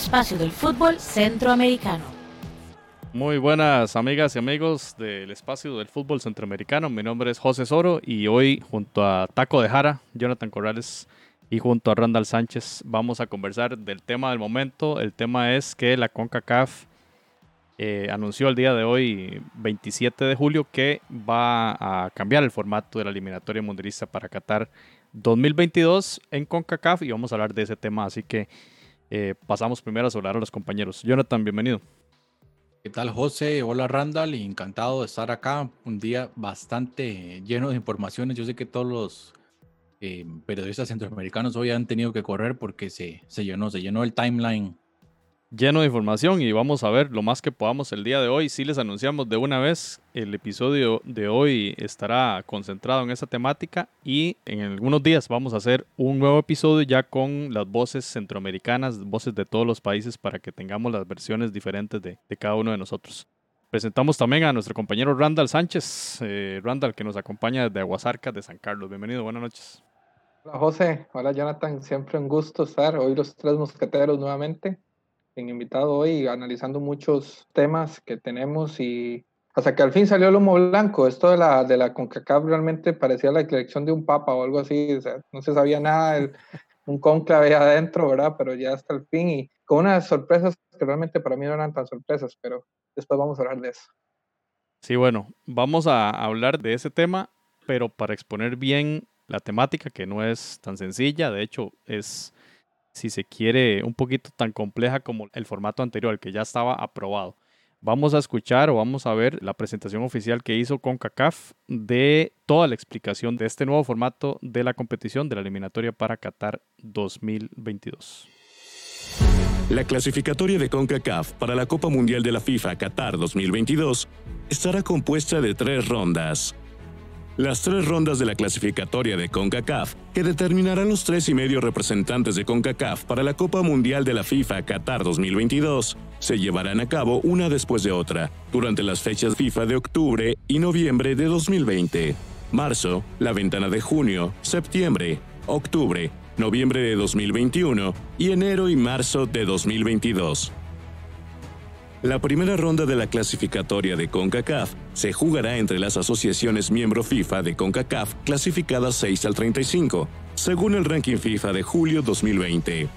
espacio del fútbol centroamericano. Muy buenas amigas y amigos del espacio del fútbol centroamericano. Mi nombre es José Soro y hoy junto a Taco de Jara, Jonathan Corrales y junto a Randall Sánchez vamos a conversar del tema del momento. El tema es que la CONCACAF eh, anunció el día de hoy, 27 de julio, que va a cambiar el formato de la eliminatoria mundialista para Qatar 2022 en CONCACAF y vamos a hablar de ese tema. Así que eh, pasamos primero a saludar a los compañeros. Jonathan, bienvenido. ¿Qué tal, José? Hola, Randall. Encantado de estar acá. Un día bastante lleno de informaciones. Yo sé que todos los eh, periodistas centroamericanos hoy han tenido que correr porque se, se llenó, se llenó el timeline lleno de información y vamos a ver lo más que podamos el día de hoy. Si les anunciamos de una vez, el episodio de hoy estará concentrado en esa temática y en algunos días vamos a hacer un nuevo episodio ya con las voces centroamericanas, voces de todos los países para que tengamos las versiones diferentes de, cada uno de nosotros. Presentamos también a nuestro compañero Randall Sánchez, eh, Randall que nos acompaña desde Aguasarcas de San Carlos. Bienvenido, buenas noches. Hola José, hola Jonathan, siempre un gusto estar hoy los tres mosqueteros nuevamente invitado hoy analizando muchos temas que tenemos y hasta que al fin salió el humo blanco. Esto de la, de la CONCACAF realmente parecía la elección de un papa o algo así. no se sabía nada, el, un conclave adentro, ¿verdad? Pero ya hasta el fin y con unas sorpresas que realmente para mí no eran tan sorpresas, pero después vamos a hablar de eso. Sí, bueno, vamos a hablar de ese tema, pero para exponer bien la temática, que no es tan sencilla, de hecho es si se quiere, un poquito tan compleja como el formato anterior, que ya estaba aprobado. Vamos a escuchar o vamos a ver la presentación oficial que hizo CONCACAF de toda la explicación de este nuevo formato de la competición de la eliminatoria para Qatar 2022. La clasificatoria de CONCACAF para la Copa Mundial de la FIFA Qatar 2022 estará compuesta de tres rondas las tres rondas de la clasificatoria de CONCACAF, que determinarán los tres y medio representantes de CONCACAF para la Copa Mundial de la FIFA Qatar 2022, se llevarán a cabo una después de otra, durante las fechas FIFA de octubre y noviembre de 2020. Marzo, la ventana de junio, septiembre, octubre, noviembre de 2021 y enero y marzo de 2022. La primera ronda de la clasificatoria de CONCACAF se jugará entre las asociaciones miembro FIFA de CONCACAF clasificadas 6 al 35, según el ranking FIFA de julio 2020.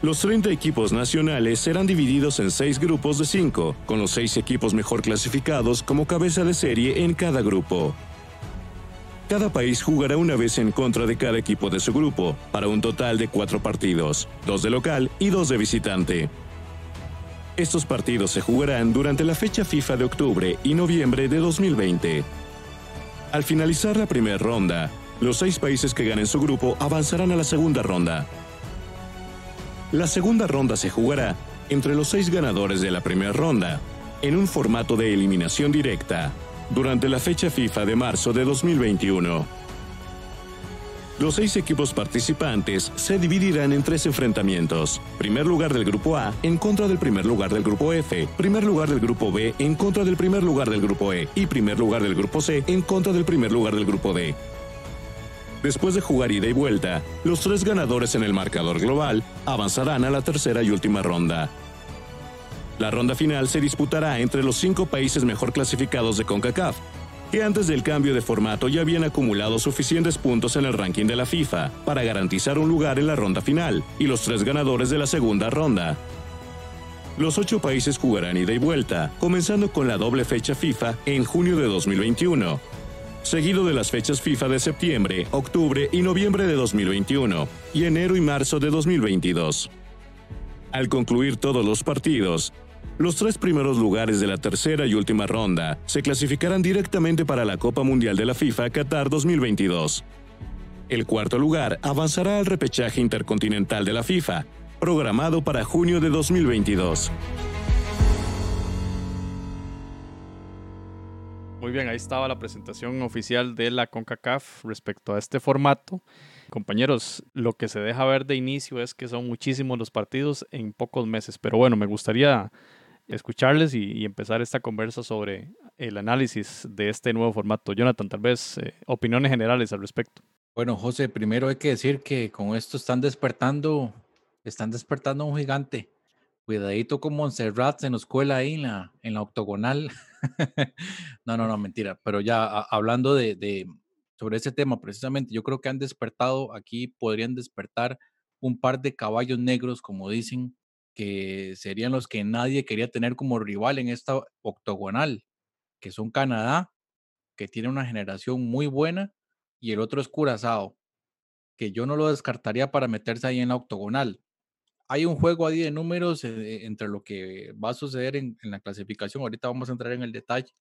Los 30 equipos nacionales serán divididos en 6 grupos de 5, con los 6 equipos mejor clasificados como cabeza de serie en cada grupo. Cada país jugará una vez en contra de cada equipo de su grupo, para un total de 4 partidos, 2 de local y 2 de visitante. Estos partidos se jugarán durante la fecha FIFA de octubre y noviembre de 2020. Al finalizar la primera ronda, los seis países que ganen su grupo avanzarán a la segunda ronda. La segunda ronda se jugará entre los seis ganadores de la primera ronda, en un formato de eliminación directa, durante la fecha FIFA de marzo de 2021. Los seis equipos participantes se dividirán en tres enfrentamientos. Primer lugar del grupo A en contra del primer lugar del grupo F, primer lugar del grupo B en contra del primer lugar del grupo E y primer lugar del grupo C en contra del primer lugar del grupo D. Después de jugar ida y vuelta, los tres ganadores en el marcador global avanzarán a la tercera y última ronda. La ronda final se disputará entre los cinco países mejor clasificados de CONCACAF, que antes del cambio de formato ya habían acumulado suficientes puntos en el ranking de la FIFA para garantizar un lugar en la ronda final y los tres ganadores de la segunda ronda. Los ocho países jugarán ida y vuelta, comenzando con la doble fecha FIFA en junio de 2021, seguido de las fechas FIFA de septiembre, octubre y noviembre de 2021, y enero y marzo de 2022. Al concluir todos los partidos, los tres primeros lugares de la tercera y última ronda se clasificarán directamente para la Copa Mundial de la FIFA Qatar 2022. El cuarto lugar avanzará al repechaje intercontinental de la FIFA, programado para junio de 2022. Muy bien, ahí estaba la presentación oficial de la CONCACAF respecto a este formato. Compañeros, lo que se deja ver de inicio es que son muchísimos los partidos en pocos meses, pero bueno, me gustaría escucharles y, empezar esta conversa sobre el análisis de este nuevo formato. Jonathan, tal vez eh, opiniones generales al respecto. Bueno, José, primero hay que decir que con esto están despertando están despertando un gigante. Cuidadito con Montserrat, se nos cuela ahí en la, en la octogonal. no, no, no, mentira. Pero ya hablando de, sobre ese tema, precisamente, yo creo que han despertado aquí, podrían despertar un par de caballos negros, como dicen, que serían los que nadie quería tener como rival en esta octogonal, que son Canadá, que tiene una generación muy buena, y el otro es Curazao, que yo no lo descartaría para meterse ahí en la octogonal hay un juego ahí de números eh, entre lo que va a suceder en, la clasificación. Ahorita vamos a entrar en el detalle.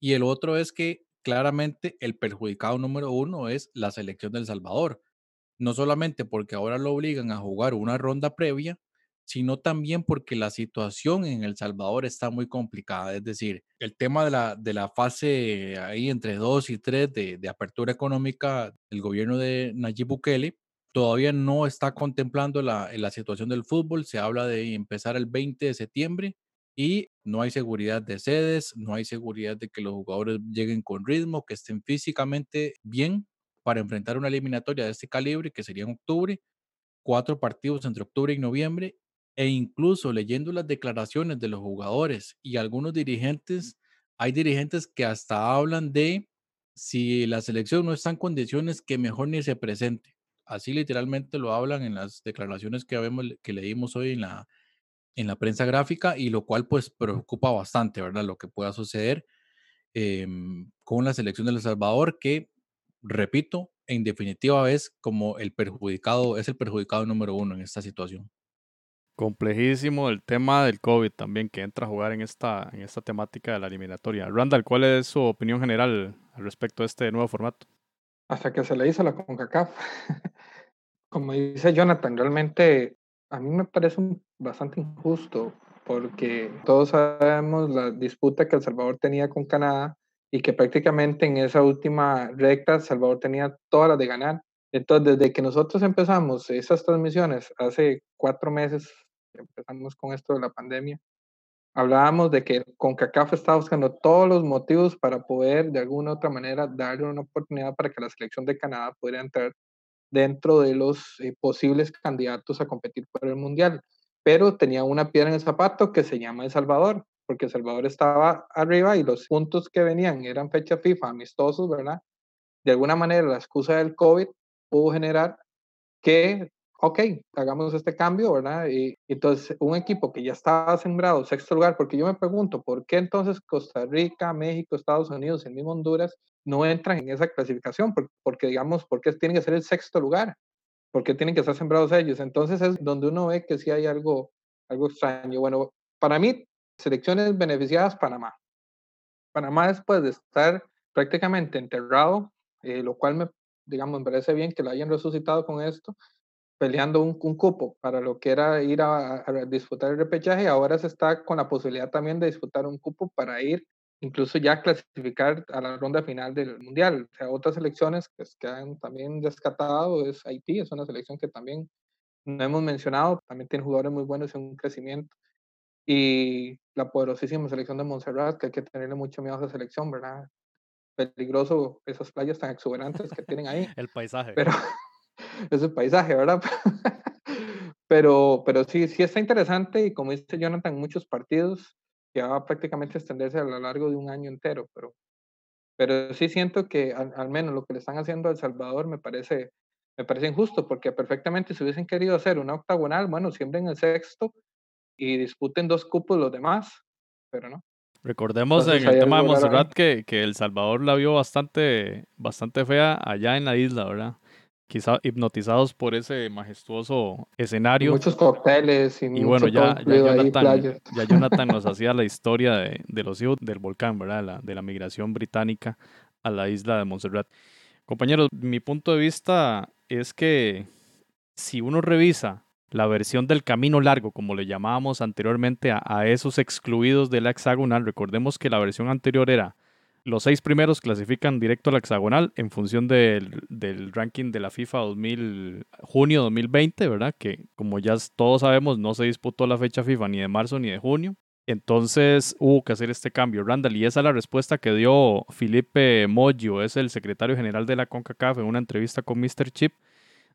Y el otro es que claramente el perjudicado número uno es la selección del Salvador. No solamente porque ahora lo obligan a jugar una ronda previa, sino también porque la situación en El Salvador está muy complicada. Es decir, el tema de la, de la fase ahí entre 2 y 3 de, de apertura económica del gobierno de Nayib Bukele todavía no está contemplando la, la situación del fútbol. Se habla de empezar el 20 de septiembre y no hay seguridad de sedes, no hay seguridad de que los jugadores lleguen con ritmo, que estén físicamente bien para enfrentar una eliminatoria de este calibre, que sería en octubre, cuatro partidos entre octubre y noviembre, e incluso leyendo las declaraciones de los jugadores y algunos dirigentes, hay dirigentes que hasta hablan de si la selección no está en condiciones que mejor ni se presente así literalmente lo hablan en las declaraciones que, vemos, que leímos hoy en la, en la prensa gráfica y lo cual pues preocupa bastante, ¿verdad? Lo que pueda suceder em, con la selección de El Salvador, que, repito, en definitiva es como el perjudicado, es el perjudicado número uno en esta situación. Complejísimo el tema del COVID también que entra a jugar en esta, en esta temática de la eliminatoria. Randall, ¿cuál es su opinión general al respecto de este nuevo formato? hasta que se le hizo la CONCACAF. Como dice Jonathan, realmente a mí me parece bastante injusto porque todos sabemos la disputa que El Salvador tenía con Canadá y que prácticamente en esa última recta El Salvador tenía todas las de ganar. Entonces, desde que nosotros empezamos esas transmisiones hace cuatro meses, empezamos con esto de la pandemia, hablábamos de que CONCACAF estaba buscando todos los motivos para poder de alguna u otra manera darle una oportunidad para que la selección de Canadá pudiera entrar dentro de los eh, posibles candidatos a competir por el Mundial. Pero tenía una piedra en el zapato que se llama El Salvador, porque El Salvador estaba arriba y los puntos que venían eran fecha FIFA, amistosos, ¿verdad? De alguna manera la excusa del COVID pudo generar que ok, hagamos este cambio, ¿verdad? Y entonces un equipo que ya estaba sembrado sexto lugar, porque yo me pregunto, ¿por qué entonces Costa Rica, México, Estados Unidos, el mismo Honduras no entran en esa clasificación? Porque, digamos, ¿por qué tienen que ser el sexto lugar? ¿Por qué tienen que estar sembrados ellos? Entonces es donde uno ve que sí hay algo, algo extraño. Bueno, para mí, selecciones beneficiadas, Panamá. Panamá después de estar prácticamente enterrado, eh, lo cual me, digamos, me parece bien que lo hayan resucitado con esto, peleando un, cupo para lo que era ir a, disputar el repechaje, ahora se está con la posibilidad también de disputar un cupo para ir incluso ya clasificar a la ronda final del mundial. O sea, otras selecciones pues, que han también descartado es Haití, es una selección que también no hemos mencionado, también tiene jugadores muy buenos en un crecimiento. Y la poderosísima selección de Montserrat, que hay que tenerle mucho miedo a esa selección, ¿verdad? Peligroso esas playas tan exuberantes que tienen ahí. el paisaje. Pero, es el paisaje, ¿verdad? pero, pero sí, sí está interesante y como dice Jonathan, muchos partidos que va a prácticamente extenderse a lo largo de un año entero, pero, pero sí siento que al, menos lo que le están haciendo a El Salvador me parece, me parece injusto, porque perfectamente si hubiesen querido hacer una octagonal, bueno, siempre en el sexto y disputen dos cupos los demás, pero no. Recordemos en el tema de Montserrat que, que, El Salvador la vio bastante, bastante fea allá en la isla, ¿verdad? quizá hipnotizados por ese majestuoso escenario. Muchos cócteles y, y bueno, ya, Jonathan, ya Jonathan nos hacía la historia de, de, los hijos del volcán, ¿verdad? La, de la migración británica a la isla de Montserrat. Compañeros, mi punto de vista es que si uno revisa la versión del camino largo, como le llamábamos anteriormente a, esos excluidos de la hexagonal, recordemos que la versión anterior era los seis primeros clasifican directo a la hexagonal en función del, del, ranking de la FIFA 2000, junio 2020, ¿verdad? Que como ya todos sabemos, no se disputó la fecha FIFA ni de marzo ni de junio. Entonces hubo que hacer este cambio, Randall. Y esa es la respuesta que dio Felipe Moggio, es el secretario general de la CONCACAF, en una entrevista con Mr. Chip.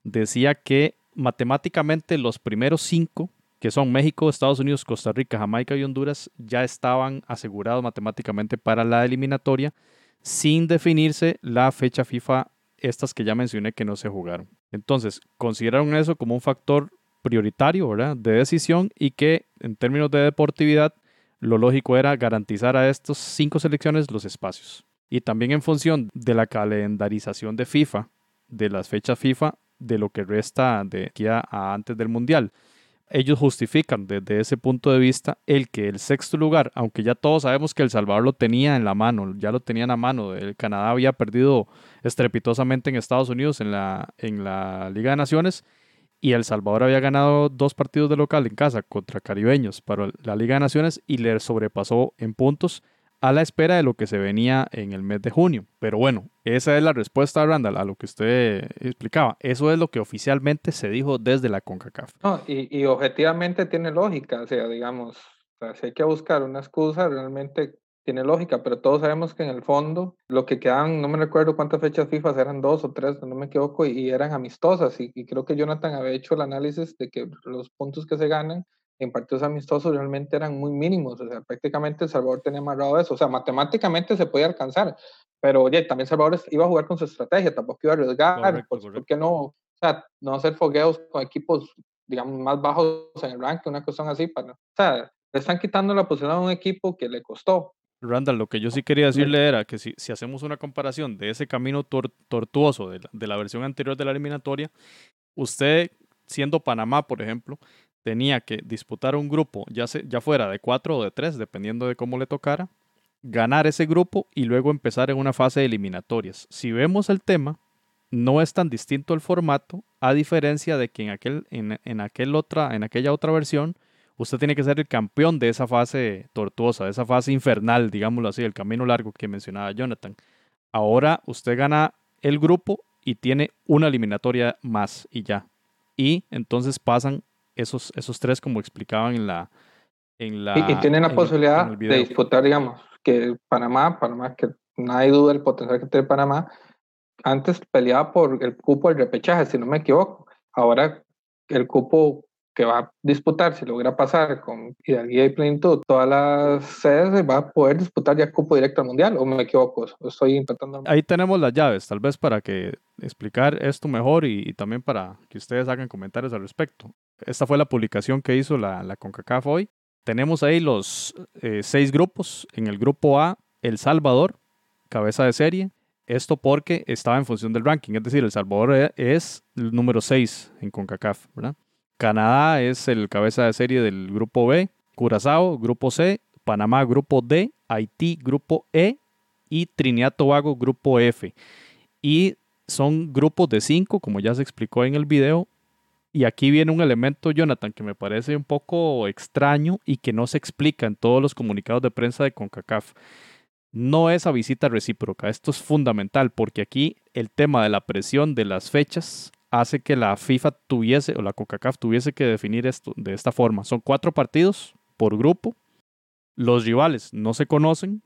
Decía que matemáticamente los primeros cinco, que son México, Estados Unidos, Costa Rica, Jamaica y Honduras, ya estaban asegurados matemáticamente para la eliminatoria, sin definirse la fecha FIFA, estas que ya mencioné que no se jugaron. Entonces, consideraron eso como un factor prioritario, ¿verdad? De decisión y que en términos de deportividad, lo lógico era garantizar a estas cinco selecciones los espacios. Y también en función de la calendarización de FIFA, de las fechas FIFA, de lo que resta de aquí a, antes del Mundial. Ellos justifican desde ese punto de vista el que el sexto lugar, aunque ya todos sabemos que El Salvador lo tenía en la mano, ya lo tenían a mano, el Canadá había perdido estrepitosamente en Estados Unidos en la, en la Liga de Naciones y El Salvador había ganado dos partidos de local en casa contra caribeños para la Liga de Naciones y le sobrepasó en puntos a la espera de lo que se venía en el mes de junio. Pero bueno, esa es la respuesta, Randall, a lo que usted explicaba. Eso es lo que oficialmente se dijo desde la CONCACAF. No, y, objetivamente tiene lógica, o sea, digamos, si hay que buscar una excusa, realmente tiene lógica, pero todos sabemos que en el fondo lo que quedan, no me recuerdo cuántas fechas FIFA eran dos o tres, no me equivoco, y, eran amistosas. Y, y, creo que Jonathan había hecho el análisis de que los puntos que se ganan en partidos amistosos realmente eran muy mínimos, o sea, prácticamente El Salvador tenía amarrado eso, o sea, matemáticamente se podía alcanzar, pero oye, también Salvador iba a jugar con su estrategia, tampoco iba a arriesgar, pues, ¿por qué no? O sea, no hacer fogueos con equipos, digamos, más bajos en el ranking, una cuestión así, para, o sea, le están quitando la posición a un equipo que le costó. Randall, lo que yo sí quería decirle era que si, si hacemos una comparación de ese camino tortuoso de la, de la versión anterior de la eliminatoria, usted siendo Panamá, por ejemplo, tenía que disputar un grupo, ya, ya fuera de cuatro o de tres, dependiendo de cómo le tocara, ganar ese grupo y luego empezar en una fase de eliminatorias. Si vemos el tema, no es tan distinto el formato, a diferencia de que en, aquel, en, aquel otra, en aquella otra versión, usted tiene que ser el campeón de esa fase tortuosa, de esa fase infernal, digámoslo así, el camino largo que mencionaba Jonathan. Ahora usted gana el grupo y tiene una eliminatoria más y ya. Y entonces pasan esos, esos tres como explicaban en la... En la y, tienen la posibilidad de disputar, digamos, que Panamá, Panamá, que nadie duda del potencial que tiene Panamá, antes peleaba por el cupo del repechaje, si no me equivoco. Ahora el cupo que va a disputar, si logra pasar con Hidalguía y Plenitud, todas las sedes va a poder disputar ya cupo directo al Mundial, o me equivoco, estoy intentando... Ahí tenemos las llaves, tal vez para que explicar esto mejor y, también para que ustedes hagan comentarios al respecto. Esta fue la publicación que hizo la, la CONCACAF hoy. Tenemos ahí los eh, seis grupos. En el grupo A, El Salvador, cabeza de serie. Esto porque estaba en función del ranking, es decir, El Salvador e, es el número 6 en CONCACAF, ¿verdad? Canadá es el cabeza de serie del grupo B, Curazao, grupo C, Panamá, grupo D, Haití, grupo E y Trinidad Tobago, grupo F. Y son grupos de cinco, como ya se explicó en el video. Y aquí viene un elemento, Jonathan, que me parece un poco extraño y que no se explica en todos los comunicados de prensa de CONCACAF. No es a visita recíproca. Esto es fundamental porque aquí el tema de la presión de las fechas hace que la FIFA tuviese, o la CONCACAF tuviese que definir esto de esta forma. Son cuatro partidos por grupo. Los rivales no se conocen,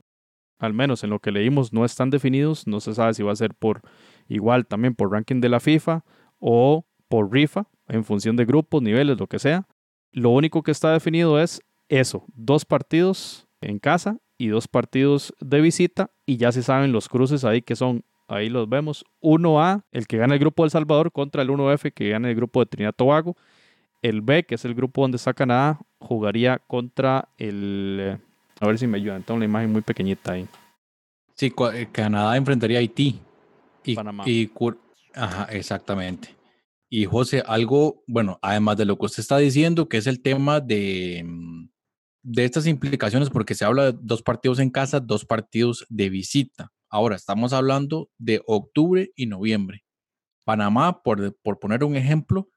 al menos en lo que leímos no están definidos. No se sabe si va a ser por igual también por ranking de la FIFA o por RIFA, en función de grupos, niveles, lo que sea. Lo único que está definido es eso, dos partidos en casa y dos partidos de visita y ya se saben los cruces ahí que son Ahí los vemos. 1A, el que gana el grupo de El Salvador contra el 1F que gana el grupo de Trinidad Tobago. El B, que es el grupo donde está Canadá, jugaría contra el... Eh, a ver si me ayudan. Tengo una imagen muy pequeñita ahí. Sí, eh, Canadá enfrentaría a Haití. Y, Panamá. Y, Ajá, exactamente. Y José, algo, bueno, además de lo que usted está diciendo, que es el tema de, mm, de estas implicaciones, porque se habla de dos partidos en casa, dos partidos de visita. Ahora, estamos hablando de octubre y noviembre. Panamá, por, por poner un ejemplo,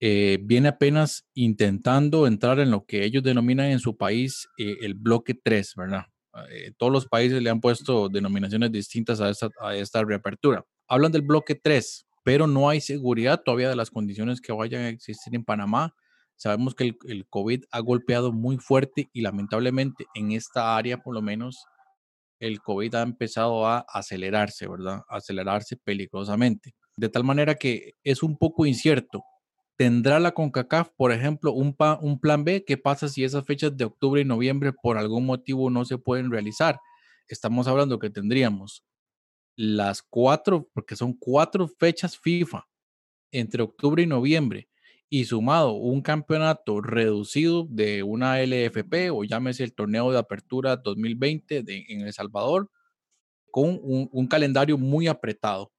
eh, viene apenas intentando entrar en lo que ellos denominan en su país eh, el bloque 3, ¿verdad? Eh, todos los países le han puesto denominaciones distintas a esta, a reapertura. Hablan del bloque 3, pero no hay seguridad todavía de las condiciones que vayan a existir en Panamá. Sabemos que el, el COVID ha golpeado muy fuerte y lamentablemente en esta área, por lo menos, el COVID ha empezado a acelerarse, ¿verdad? acelerarse peligrosamente. De tal manera que es un poco incierto ¿Tendrá la CONCACAF, por ejemplo, un, un plan B? ¿Qué pasa si esas fechas de octubre y noviembre por algún motivo no se pueden realizar? Estamos hablando que tendríamos las cuatro, porque son cuatro fechas FIFA entre octubre y noviembre, y sumado un campeonato reducido de una LFP o llámese el torneo de apertura 2020 de, en El Salvador, con un, calendario muy apretado.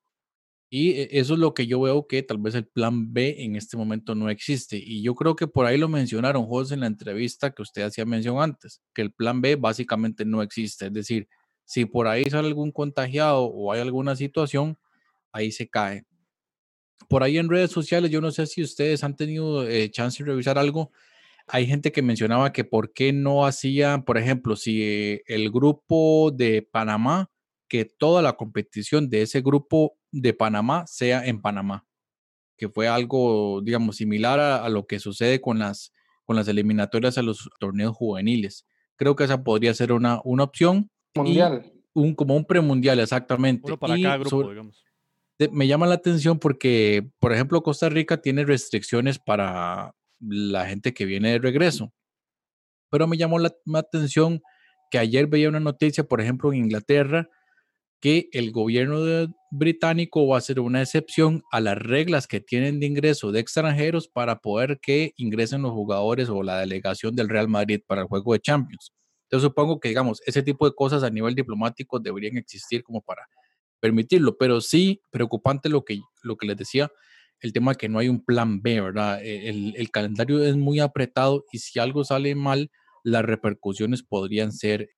Y e, eso es lo que yo veo que tal vez el plan B en este momento no existe. Y yo creo que por ahí lo mencionaron, José, en la entrevista que usted hacía mención antes, que el plan B básicamente no existe. Es decir, si por ahí sale algún contagiado o hay alguna situación, ahí se cae por ahí en redes sociales, yo no sé si ustedes han tenido eh, chance de revisar algo. Hay gente que mencionaba que por qué no hacía, por ejemplo, si el grupo de Panamá, que toda la competición de ese grupo de Panamá sea en Panamá, que fue algo, digamos, similar a, lo que sucede con las, con las eliminatorias a los torneos juveniles. Creo que esa podría ser una, una opción. Mundial. Un, como un premundial, exactamente. Uno para cada grupo, digamos me llama la atención porque, por ejemplo, Costa Rica tiene restricciones para la gente que viene de regreso. Pero me llamó la, atención que ayer veía una noticia, por ejemplo, en Inglaterra, que el gobierno británico va a hacer una excepción a las reglas que tienen de ingreso de extranjeros para poder que ingresen los jugadores o la delegación del Real Madrid para el juego de Champions. Entonces supongo que, digamos, ese tipo de cosas a nivel diplomático deberían existir como para permitirlo, pero sí preocupante lo que, lo que les decía, el tema de que no hay un plan B, ¿verdad? E, el, calendario es muy apretado y si algo sale mal, las repercusiones podrían ser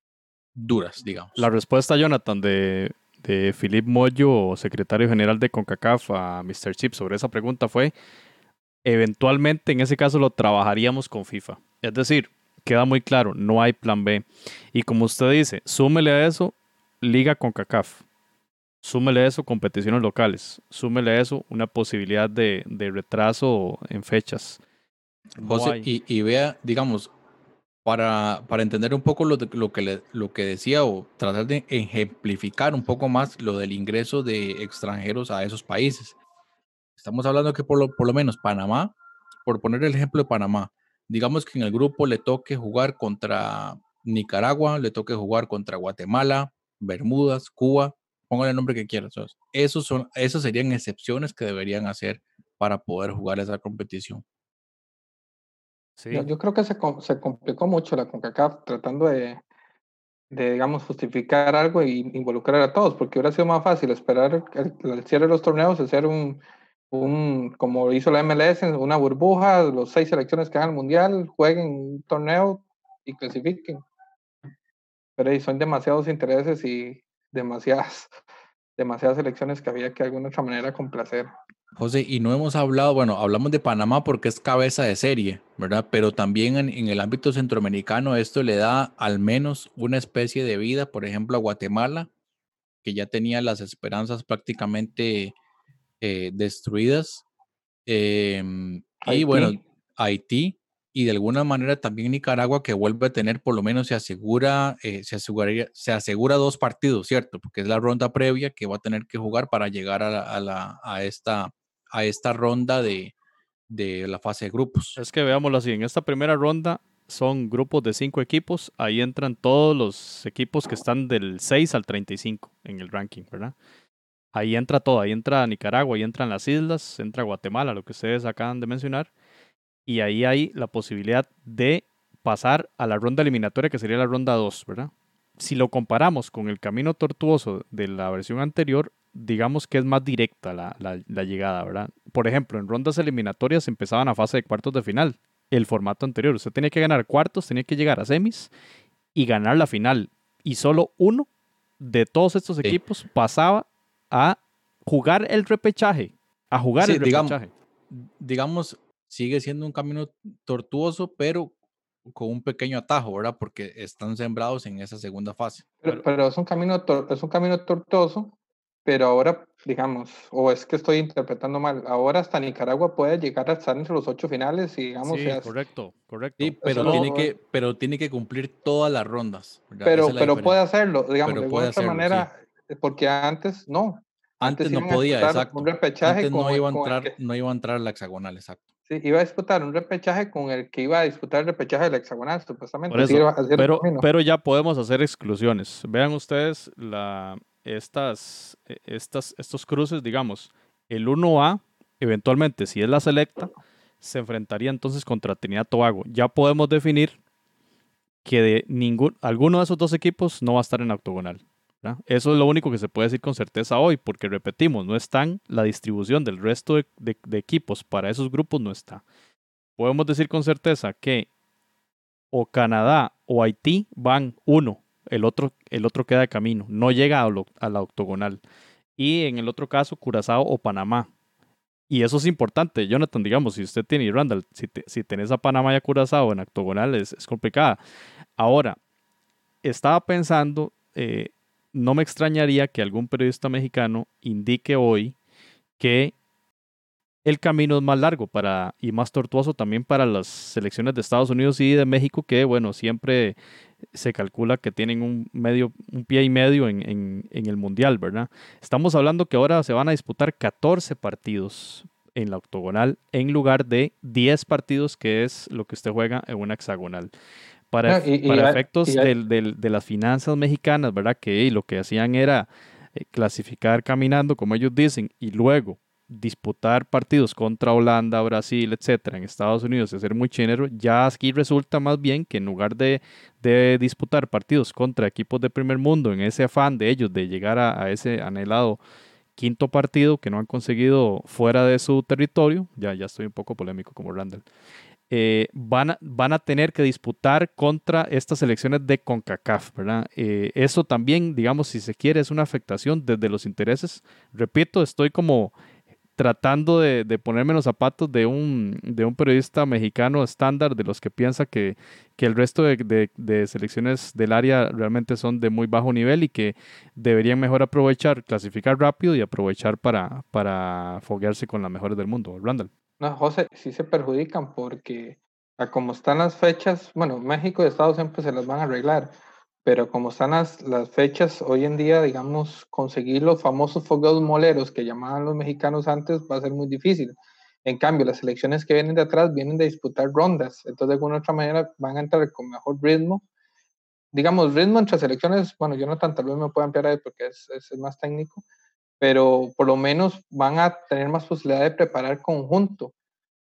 duras, digamos. La respuesta, Jonathan, de, de Philip Moyo, secretario general de CONCACAF, a Mr. Chip sobre esa pregunta fue, eventualmente en ese caso lo trabajaríamos con FIFA. Es decir, queda muy claro, no hay plan B. Y como usted dice, súmele a eso, liga CONCACAF Súmele eso competiciones locales, súmele eso una posibilidad de, retraso en fechas. José, y, vea, digamos, para, para entender un poco lo, lo, que lo que decía o tratar de ejemplificar un poco más lo del ingreso de extranjeros a esos países. Estamos hablando que por lo, por lo menos Panamá, por poner el ejemplo de Panamá, digamos que en el grupo le toque jugar contra Nicaragua, le toque jugar contra Guatemala, Bermudas, Cuba, póngale el nombre que quieras. Esos son, esas serían excepciones que deberían hacer para poder jugar esa competición. Sí. Yo, creo que se, se, complicó mucho la CONCACAF tratando de, de, digamos, justificar algo y involucrar a todos, porque hubiera sido más fácil esperar el, cierre de los torneos, hacer un, un, como hizo la MLS, una burbuja, los seis selecciones que hagan el mundial, jueguen un torneo y clasifiquen. Pero son demasiados intereses y demasiadas, demasiadas elecciones que había que de alguna otra manera complacer. José, y no hemos hablado, bueno, hablamos de Panamá porque es cabeza de serie, ¿verdad? Pero también en, el ámbito centroamericano esto le da al menos una especie de vida, por ejemplo, a Guatemala, que ya tenía las esperanzas prácticamente eh, destruidas. Em, y bueno, Haití, y de alguna manera también Nicaragua que vuelve a tener por lo menos se asegura eh, se aseguraría se asegura dos partidos cierto porque es la ronda previa que va a tener que jugar para llegar a, la, a, esta a esta ronda de, de la fase de grupos. Es que veámoslo así en esta primera ronda son grupos de cinco equipos ahí entran todos los equipos que están del 6 al 35 en el ranking verdad ahí entra todo ahí entra Nicaragua ahí entran las islas entra Guatemala lo que ustedes acaban de mencionar y ahí hay la posibilidad de pasar a la ronda eliminatoria que sería la ronda 2, ¿verdad? Si lo comparamos con el camino tortuoso de la versión anterior, digamos que es más directa la, la, llegada, ¿verdad? Por ejemplo, en rondas eliminatorias empezaban a fase de cuartos de final. El formato anterior, usted tenía que ganar cuartos, tenía que llegar a semis y ganar la final. Y solo uno de todos estos equipos pasaba a jugar el repechaje, a jugar el repechaje. digamos, sigue siendo un camino tortuoso, pero con un pequeño atajo, ¿verdad? Porque están sembrados en esa segunda fase. Pero, es, un camino es un camino tortuoso, pero ahora, digamos, o es que estoy interpretando mal, ahora hasta Nicaragua puede llegar a estar entre los ocho finales y digamos... Sí, correcto, correcto. Sí, pero, tiene que, pero tiene que cumplir todas las rondas. Pero, pero puede hacerlo, digamos, de otra manera, porque antes no. Antes, no podía, exacto. Antes no iba, a entrar, no iba a entrar la hexagonal, exacto. Sí, iba a disputar un repechaje con el que iba a disputar el repechaje del hexagonal, supuestamente. Eso, iba a pero, ya podemos hacer exclusiones. Vean ustedes la, estas, eh, estas, estos cruces, digamos, el 1A, eventualmente, si es la selecta, se enfrentaría entonces contra Trinidad Tobago. Ya podemos definir que de ningún, alguno de esos dos equipos no va a estar en octogonal. Eso es lo único que se puede decir con certeza hoy, porque repetimos, no están la distribución del resto de, equipos para esos grupos, no está. Podemos decir con certeza que o Canadá o Haití van uno, el otro, el otro queda de camino, no llega a, la octogonal. Y en el otro caso, Curazao o Panamá. Y eso es importante, Jonathan, digamos, si usted tiene, Randall, si, te- si tenés a Panamá y a Curazao en octogonal es, es complicada. Ahora, estaba pensando, eh, no me extrañaría que algún periodista mexicano indique hoy que el camino es más largo para, y más tortuoso también para las selecciones de Estados Unidos y de México, que bueno, siempre se calcula que tienen un medio, un pie y medio en, en- el Mundial, ¿verdad? Estamos hablando que ahora se van a disputar 14 partidos en la octogonal en lugar de 10 partidos, que es lo que usted juega en una hexagonal. Para, No, y- y para efectos y del- del- de las finanzas mexicanas, ¿verdad? Que lo que hacían era eh, clasificar caminando, como ellos dicen, y luego disputar partidos contra Holanda, Brasil, etcétera, en Estados Unidos y hacer muy chénero, ya aquí resulta más bien que en lugar de, de disputar partidos contra equipos de primer mundo, en ese afán de ellos de llegar a, a ese anhelado quinto partido que no han conseguido fuera de su territorio, ya, ya estoy un poco polémico como Randall, eh, van, a, van a tener que disputar contra estas selecciones de CONCACAF, ¿verdad? Eh, eso también, digamos, si se quiere, es una afectación desde los intereses. Repito, estoy como tratando de, de ponerme los zapatos de un, de un periodista mexicano estándar, de los que piensa que, que el resto de, de- selecciones del área realmente son de muy bajo nivel y que deberían mejor aprovechar, clasificar rápido y aprovechar para, para foguearse con las mejores del mundo. Randall. No, José, sí se perjudican porque a como están las fechas, bueno, México y Estados siempre se las van a arreglar, pero como están las, las fechas hoy en día, digamos, conseguir los famosos fogueos moleros que llamaban los mexicanos antes va a ser muy difícil. En cambio, las selecciones que vienen de atrás vienen de disputar rondas, entonces de alguna otra manera van a entrar con mejor ritmo. Digamos, ritmo entre selecciones, bueno, tanto, tal vez me puedo ampliar ahí porque es, es más técnico, pero por lo menos van a tener más posibilidad de preparar conjunto,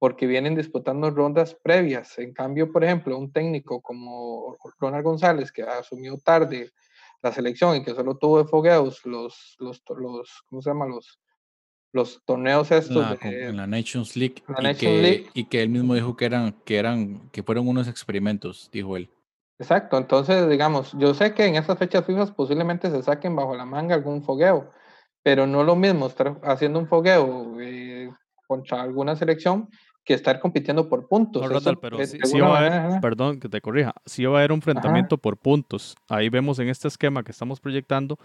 porque vienen disputando rondas previas. En cambio, por ejemplo, un técnico como Ronald González, que asumió tarde la selección y que solo tuvo de fogueos los, los, los ¿cómo se llama? Los, los torneos estos la, de- en la Nations League, la y, Nations que, League. y que él mismo dijo que eran, que eran, que fueron unos experimentos, dijo él. Exacto, entonces, digamos, yo sé que en esas fechas fijas posiblemente se saquen bajo la manga algún fogueo, pero no lo mismo estar haciendo un fogueo eh, contra alguna selección que estar compitiendo por puntos. No, Eso, Randall, pero sí, de sí alguna va a haber, manera, perdón que te corrija, sí va a haber un enfrentamiento por puntos. Ahí vemos en este esquema que estamos proyectando,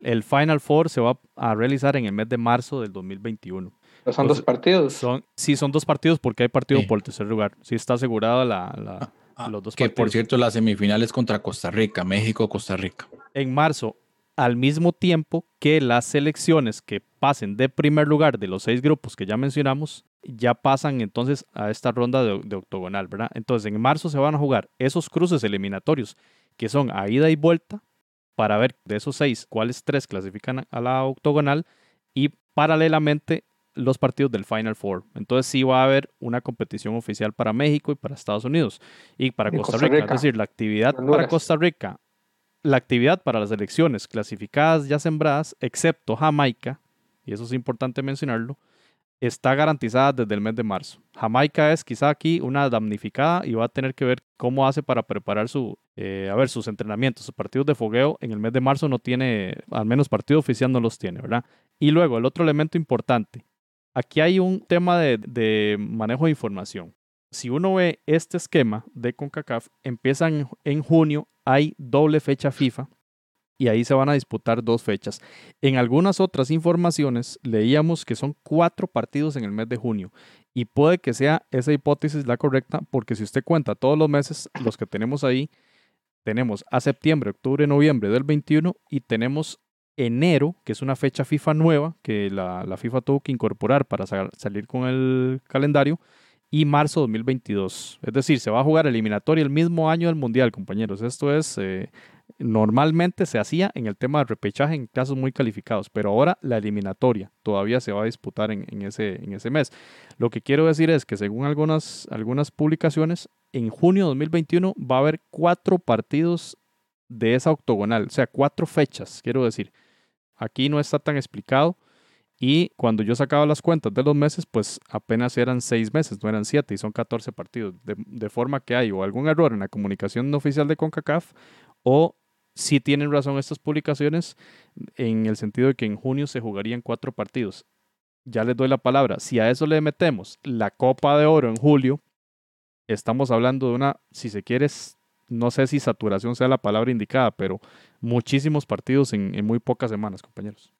el Final Four se va a realizar en el mes de marzo del 2021. pero son pues, dos partidos. Son, sí, son dos partidos porque hay partido Sí. por el tercer lugar. Sí está asegurada la, la- Ah, los dos que por cierto, las semifinales contra Costa Rica, México, Costa Rica. en marzo, al mismo tiempo que las selecciones que pasen de primer lugar de los seis grupos que ya mencionamos, ya pasan entonces a esta ronda de, de octogonal, ¿verdad? Entonces en marzo se van a jugar esos cruces eliminatorios que son a ida y vuelta para ver de esos seis cuáles tres clasifican a la octogonal y paralelamente los partidos del Final Four. Entonces sí va a haber una competición oficial para México y para Estados Unidos y para Y Costa, Costa Rica. Es decir, la actividad para. Costa Rica, la actividad para las elecciones clasificadas ya sembradas, excepto Jamaica, y eso es importante mencionarlo, está garantizada desde el mes de marzo. Jamaica es quizá aquí una damnificada y va a tener que ver cómo hace para preparar su, eh, a ver, sus entrenamientos, sus partidos de fogueo. En el mes de marzo no tiene, al menos partido oficial no los tiene, ¿verdad? Y luego el otro elemento importante. Aquí hay un tema de, de manejo de información. Si uno ve este esquema de CONCACAF, empieza en, en junio, hay doble fecha FIFA y ahí se van a disputar dos fechas. En algunas otras informaciones leíamos que son cuatro partidos en el mes de junio y puede que sea esa hipótesis la correcta porque si usted cuenta todos los meses, los que tenemos ahí, tenemos a septiembre, octubre, noviembre del 21 y tenemos enero, que es una fecha FIFA nueva que la, la FIFA tuvo que incorporar para sa- salir con el calendario y marzo 2022. Es decir, se va a jugar eliminatoria el mismo año del Mundial, compañeros. Esto es, eh, normalmente se hacía en el tema de repechaje en casos muy calificados, pero ahora la eliminatoria todavía se va a disputar en, ese, mes. Lo que quiero decir es que según algunas, publicaciones, en junio de 2021 va a haber cuatro partidos de esa octogonal, o sea, cuatro fechas, quiero decir. Aquí no está tan explicado y cuando yo sacaba las cuentas de los meses, pues apenas eran seis meses, no eran siete y son 14 partidos. De, forma que hay o algún error en la comunicación oficial de CONCACAF o si tienen razón estas publicaciones en el sentido de que en junio se jugarían cuatro partidos. Ya les doy la palabra. Si a eso le metemos la Copa de Oro en julio, estamos hablando de una, si se quiere, no sé si saturación sea la palabra indicada, pero muchísimos partidos en muy pocas semanas, compañeros.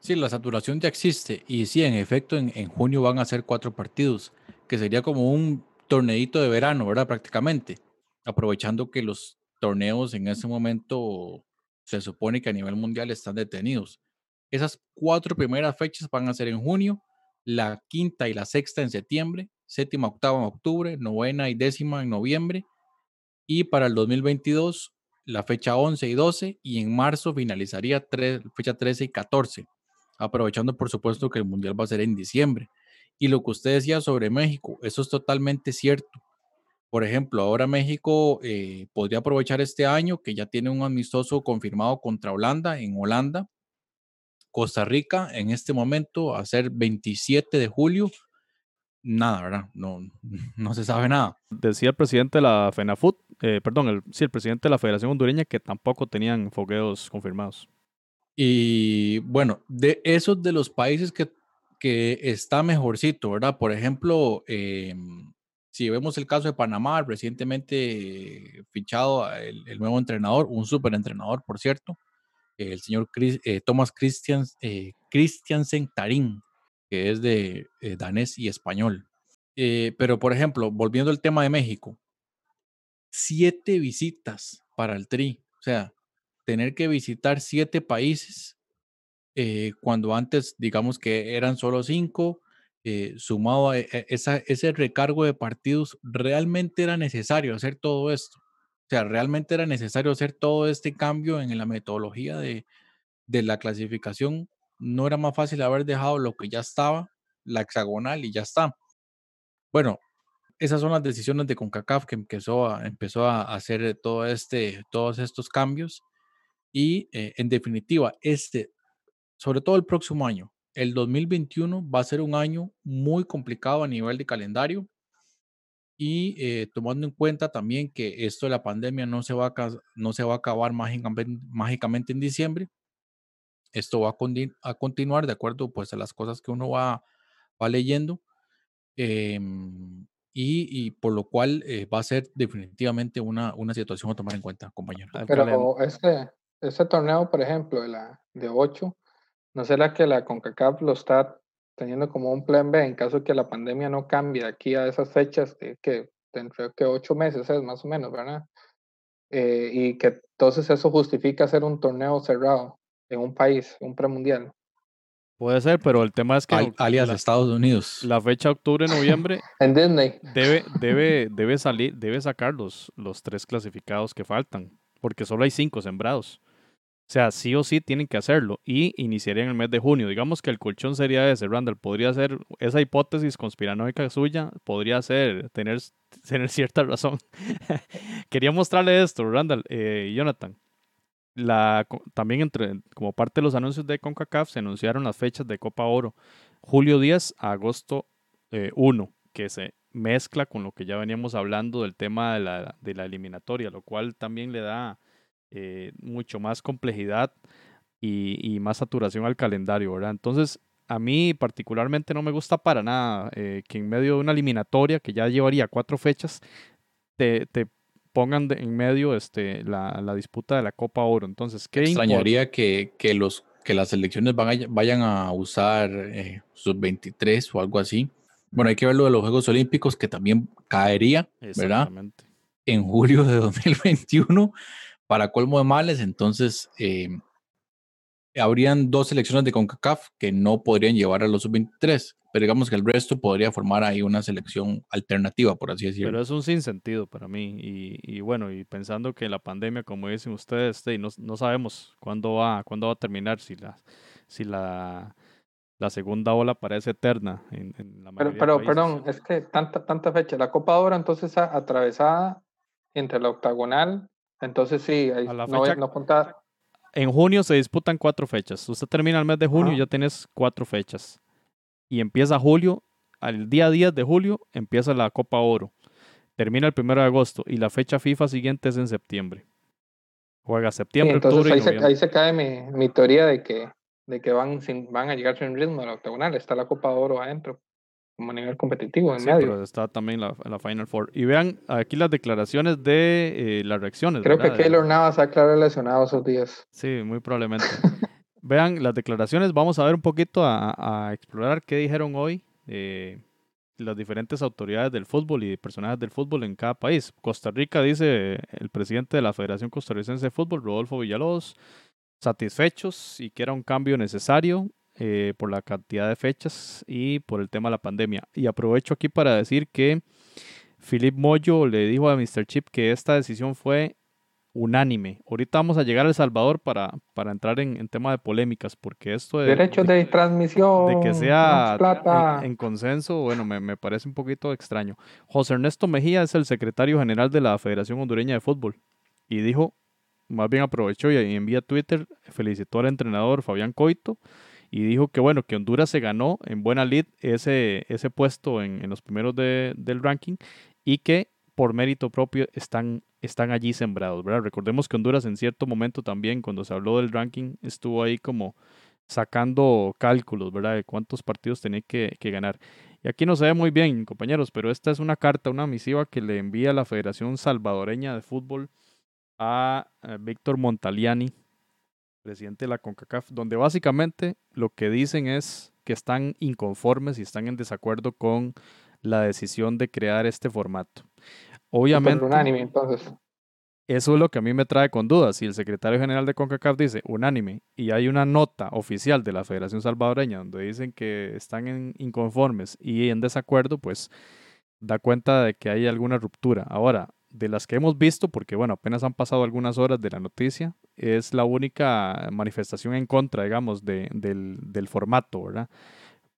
Sí, la saturación ya existe y sí, en efecto, en, junio van a ser cuatro partidos, que sería como un torneito de verano, ¿verdad? Prácticamente, aprovechando que los torneos en ese momento se supone que a nivel mundial están detenidos. Esas cuatro primeras fechas van a ser en junio, la quinta y la sexta en septiembre, séptima, octava en octubre, novena y décima en noviembre, y para el 2022 la fecha 11 y 12, y en marzo finalizaría fecha 13 y 14 aprovechando por supuesto que el Mundial va a ser en diciembre. Y lo que usted decía sobre México, eso es totalmente cierto. Por ejemplo, ahora México eh, podría aprovechar este año que ya tiene un amistoso confirmado contra Holanda en Holanda. Costa Rica en este momento a ser 27 de julio. Nada, ¿verdad? No, no se sabe nada. Decía el presidente de la FENAFUT, eh, perdón, el, sí, el presidente de la Federación Hondureña que tampoco tenían fogueos confirmados. Y bueno, de esos de los países que, que está mejorcito, ¿verdad? Por ejemplo, em, si vemos el caso de Panamá, recientemente fichado el, nuevo entrenador, un super entrenador, por cierto, el señor eh, Thomas Christians, eh, Christiansen Tarín, que es de eh, danés y español. pero, por ejemplo, volviendo al tema de México, siete visitas para el Tri. O sea, tener que visitar siete países, eh, cuando antes digamos que eran solo cinco, sumado a e, ese recargo de partidos, realmente era necesario hacer todo esto. O sea, realmente era necesario hacer todo este cambio en la metodología de, de la clasificación. No era más fácil haber dejado lo que ya estaba, la hexagonal y ya está. Bueno, esas son las decisiones de CONCACAF que empezó a, empezó a hacer todo este, todos estos cambios. Y eh, en definitiva, este, sobre todo el próximo año, el 2021 va a ser un año muy complicado a nivel de calendario y eh, tomando en cuenta también que esto de la pandemia no se va a, no se va a acabar mágicamente, mágicamente en diciembre, esto va a, continuar de acuerdo pues a las cosas que uno va, va leyendo em, y, por lo cual eh, va a ser definitivamente una, una situación a tomar en cuenta, compañero. Pero este, ese torneo, por ejemplo, de, la, de 8, ¿no será que la CONCACAF lo está teniendo como un plan B en caso de que la pandemia no cambie aquí a esas fechas, de que dentro de que ocho meses es más o menos, ¿verdad? Eh, y que entonces eso justifica hacer un torneo cerrado en un país, un premundial. Puede ser, pero el tema es que. alias Estados Unidos. La fecha octubre-noviembre. en Disney. Debe, debe, debe salir, debe sacar los, los tres clasificados que faltan, porque solo hay cinco sembrados. O sea, sí o sí tienen que hacerlo y iniciaría en el mes de junio. Digamos que el colchón sería ese, Randall. Podría ser esa hipótesis conspiranoica suya, podría ser, tener, tener cierta razón. Quería mostrarle esto, Randall. Eh, Jonathan, la, también entre, como parte de los anuncios de CONCACAF se anunciaron las fechas de Copa Oro. Julio 10 a agosto 1, eh, que se mezcla con lo que ya veníamos hablando del tema de la, de la eliminatoria, lo cual también le da eh, mucho más complejidad y, más saturación al calendario, ¿verdad? Entonces, a mí particularmente no me gusta para nada eh, que en medio de una eliminatoria que ya llevaría cuatro fechas, te, pongan en medio este, la, disputa de la Copa Oro. Entonces, ¿qué extrañaría que, que, los, que las elecciones vayan a usar eh, sus 23 o algo así? Bueno, hay que ver lo de los Juegos Olímpicos, que también caería, ¿verdad? En julio de 2021 para colmo de males, entonces, eh, habrían dos selecciones de CONCACAF que no podrían llevar a los sub-23, pero digamos que el resto podría formar ahí una selección alternativa, por así decirlo. Pero es un sinsentido para mí. Y, bueno, y pensando que la pandemia, como dicen ustedes, no, no sabemos cuándo va, cuándo va a terminar, si la, si la, la segunda ola parece eterna en, la Pero, pero perdón, es que tanta, tanta fecha. La Copa ahora entonces atravesada entre la octagonal. Entonces sí, ahí no, no contar en junio se disputan cuatro fechas. Usted termina el mes de junio y ya tienes cuatro fechas. Y empieza julio, al día 10 de julio empieza la Copa Oro. Termina el primero de agosto y la fecha FIFA siguiente es en septiembre. Juega septiembre, octubre ahí, se, ahí se cae mi, mi, teoría de que, de que van, sin, van a llegar sin ritmo a la octagonal. Está la Copa Oro adentro como a nivel competitivo en sí, medio. Pero está también la, la Final Four. Y vean aquí las declaraciones de eh, las reacciones. Creo que Keylor Navas ha claro lesionado esos días. Sí, muy probablemente. vean las declaraciones, vamos a ver un poquito a, a explorar qué dijeron hoy eh, las diferentes autoridades del fútbol y personajes del fútbol en cada país. Costa Rica dice el presidente de la Federación Costarricense de Fútbol, Rodolfo Villalobos, satisfechos y que era un cambio necesario eh, por la cantidad de fechas y por el tema de la pandemia. Y aprovecho aquí para decir que Philip Moyo le dijo a Mr. Chip que esta decisión fue unánime. Ahorita vamos a llegar a El Salvador para, para entrar en, tema de polémicas, porque esto de... Derechos de, transmisión. De que sea en, en, consenso, bueno, me, me, parece un poquito extraño. José Ernesto Mejía es el secretario general de la Federación Hondureña de Fútbol y dijo, más bien aprovechó y envía Twitter, felicitó al entrenador Fabián Coito y dijo que bueno, que Honduras se ganó en buena lead ese, ese puesto en, los primeros del ranking y que por mérito propio están, están allí sembrados, ¿verdad? Recordemos que Honduras en cierto momento también, cuando se habló del ranking, estuvo ahí como sacando cálculos, ¿verdad? De cuántos partidos tenía que, que ganar. Y aquí no se ve muy bien, compañeros, pero esta es una carta, una misiva que le envía la Federación Salvadoreña de Fútbol a Víctor Montaliani, presidente de la CONCACAF, donde básicamente lo que dicen es que están inconformes y están en desacuerdo con la decisión de crear este formato. Obviamente, unánime, entonces. eso es lo que a mí me trae con dudas. Si el secretario general de CONCACAF dice unánime y hay una nota oficial de la Federación Salvadoreña donde dicen que están inconformes y en desacuerdo, pues da cuenta de que hay alguna ruptura. Ahora, de las que hemos visto, porque bueno, apenas han pasado algunas horas de la noticia, es la única manifestación en contra, digamos, de, del, del, formato, ¿verdad?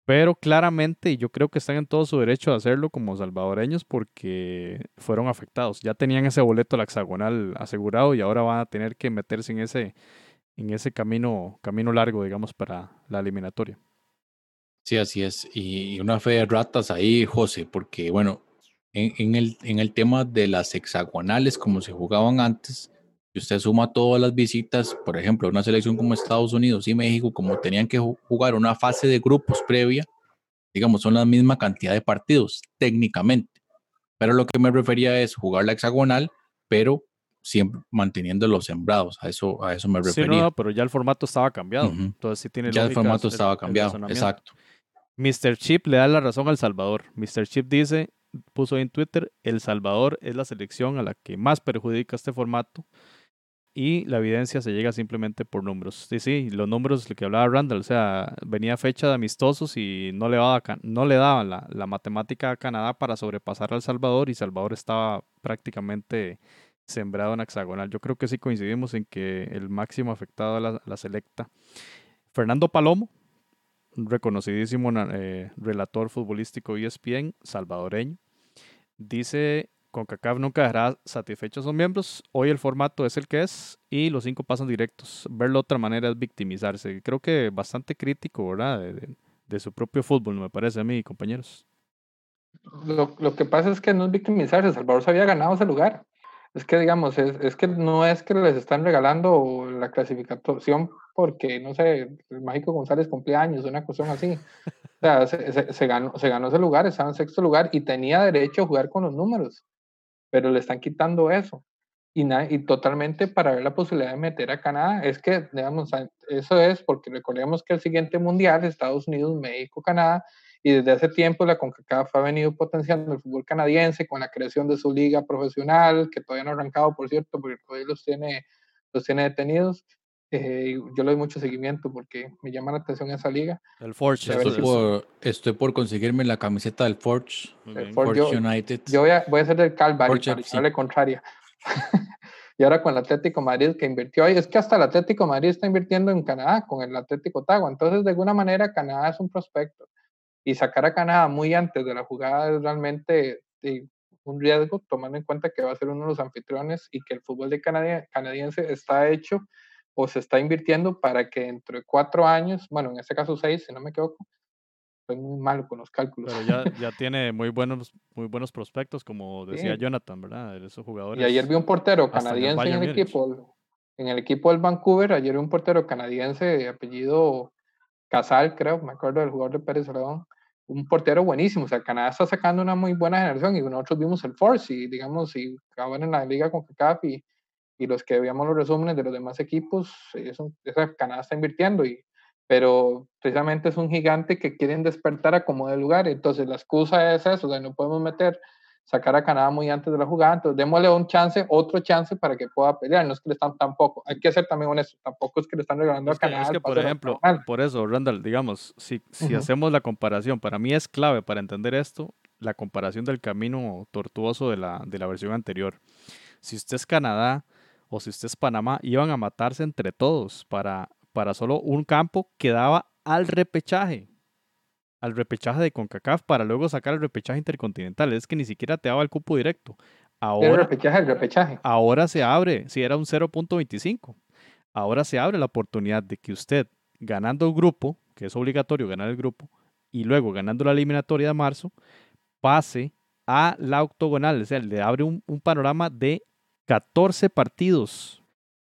Pero claramente yo creo que están en todo su derecho de hacerlo como salvadoreños porque fueron afectados. Ya tenían ese boleto la hexagonal asegurado y ahora van a tener que meterse en ese, en ese camino, camino largo, digamos, para la eliminatoria. Sí, así es. Y una fe de ratas ahí, José, porque bueno, en, el, en el tema de las hexagonales, como se jugaban antes, si usted suma todas las visitas, por ejemplo, una selección como Estados Unidos y México, como tenían que jugar una fase de grupos previa, digamos, son la misma cantidad de partidos, técnicamente. Pero lo que me refería es jugar la hexagonal, pero siempre manteniendo los sembrados. A eso, a eso me refería. Sí, no, pero ya el formato estaba cambiado. Entonces sí tiene Ya el formato estaba cambiado, exacto. Mr. Chip le da la razón al Salvador. Mr. Chip dice, puso en Twitter, El Salvador es la selección a la que más perjudica este formato y la evidencia se llega simplemente por números. Sí, sí, los números, que hablaba Randall, o sea, venía fecha de amistosos y no le, daba, no le daban la, la, matemática a Canadá para sobrepasar al Salvador y Salvador estaba prácticamente sembrado en hexagonal. Yo creo que sí coincidimos en que el máximo afectado a la, la selecta. Fernando Palomo, reconocidísimo eh, relator futbolístico ESPN, salvadoreño, dice, CONCACAF nunca dejará satisfechos a sus miembros, hoy el formato es el que es y los cinco pasan directos. Verlo de otra manera es victimizarse. Creo que bastante crítico, ¿verdad? De, su propio fútbol, me parece a mí, compañeros. Lo, que pasa es que no es victimizarse, Salvador se había ganado ese lugar. Es que, digamos, es, es, que no es que les están regalando la clasificación porque, no sé, el Mágico González cumplía años, una cuestión así. Se, se, ganó, se ganó ese lugar, estaba en sexto lugar y tenía derecho a jugar con los números, pero le están quitando eso. Y, y totalmente para ver la posibilidad de meter a Canadá, es que, digamos, eso es porque recordemos que el siguiente mundial, Estados Unidos, México, Canadá, y desde hace tiempo la CONCACAF ha venido potenciando el fútbol canadiense con la creación de su liga profesional, que todavía no ha arrancado, por cierto, porque todavía los tiene, los tiene detenidos. Eh, yo le doy mucho seguimiento porque me llama la atención esa liga. El Forge. Estoy si- por, estoy por conseguirme la camiseta del Forge, el bien. Forge. Forge yo- United. Yo voy a, voy a ser del Calvary Forge para FC. llevarle contraria. y ahora con el Atlético Madrid que invirtió ahí, es que hasta el Atlético Madrid está invirtiendo en Canadá con el Atlético Ottawa. Entonces, de alguna manera, Canadá es un prospecto. Y sacar a Canadá muy antes de la jugada es realmente eh, un riesgo, tomando en cuenta que va a ser uno de los anfitriones y que el fútbol de canadi- canadiense está hecho o se está invirtiendo para que dentro de cuatro años, bueno, en este caso seis, si no me equivoco, soy muy malo con los cálculos. Pero ya, ya tiene muy buenos, muy buenos prospectos, como decía Sí. Jonathan, ¿verdad? De esos jugadores. Y ayer vi un portero canadiense en el Múnich. equipo, en el equipo del Vancouver, ayer vi un portero canadiense de apellido Casal, creo, me acuerdo del jugador de Pérez Celedón, un portero buenísimo, o sea, Canadá está sacando una muy buena generación y nosotros vimos el Force y digamos, y acaban en la liga con CACAF y, y los que veíamos los resúmenes de los demás equipos, eso, esa Canadá está invirtiendo y pero precisamente es un gigante que quieren despertar a como de lugar, entonces la excusa es eso, o sea, no podemos meter sacar a Canadá muy antes de la jugada, entonces démosle un chance, otro chance para que pueda pelear, no es que le están tampoco, hay que ser también honesto, tampoco es que le están regalando Es a que, Canadá. es que, por ejemplo, por eso, Randall, digamos, si, si Ujú. hacemos la comparación, para mí es clave para entender esto, la comparación del camino tortuoso de la, de la versión anterior. Si usted es Canadá o si usted es Panamá, iban a matarse entre todos para, para solo un campo que daba al repechaje. Al repechaje de CONCACAF para luego sacar el repechaje intercontinental. Es que ni siquiera te daba el cupo directo. el Ahora, repechaje, el repechaje. ahora se abre, si era un 0.25, ahora se abre la oportunidad de que usted, ganando el grupo, que es obligatorio ganar el grupo, y luego ganando la eliminatoria de marzo, pase a la octogonal. O sea, le abre un, un panorama de 14 partidos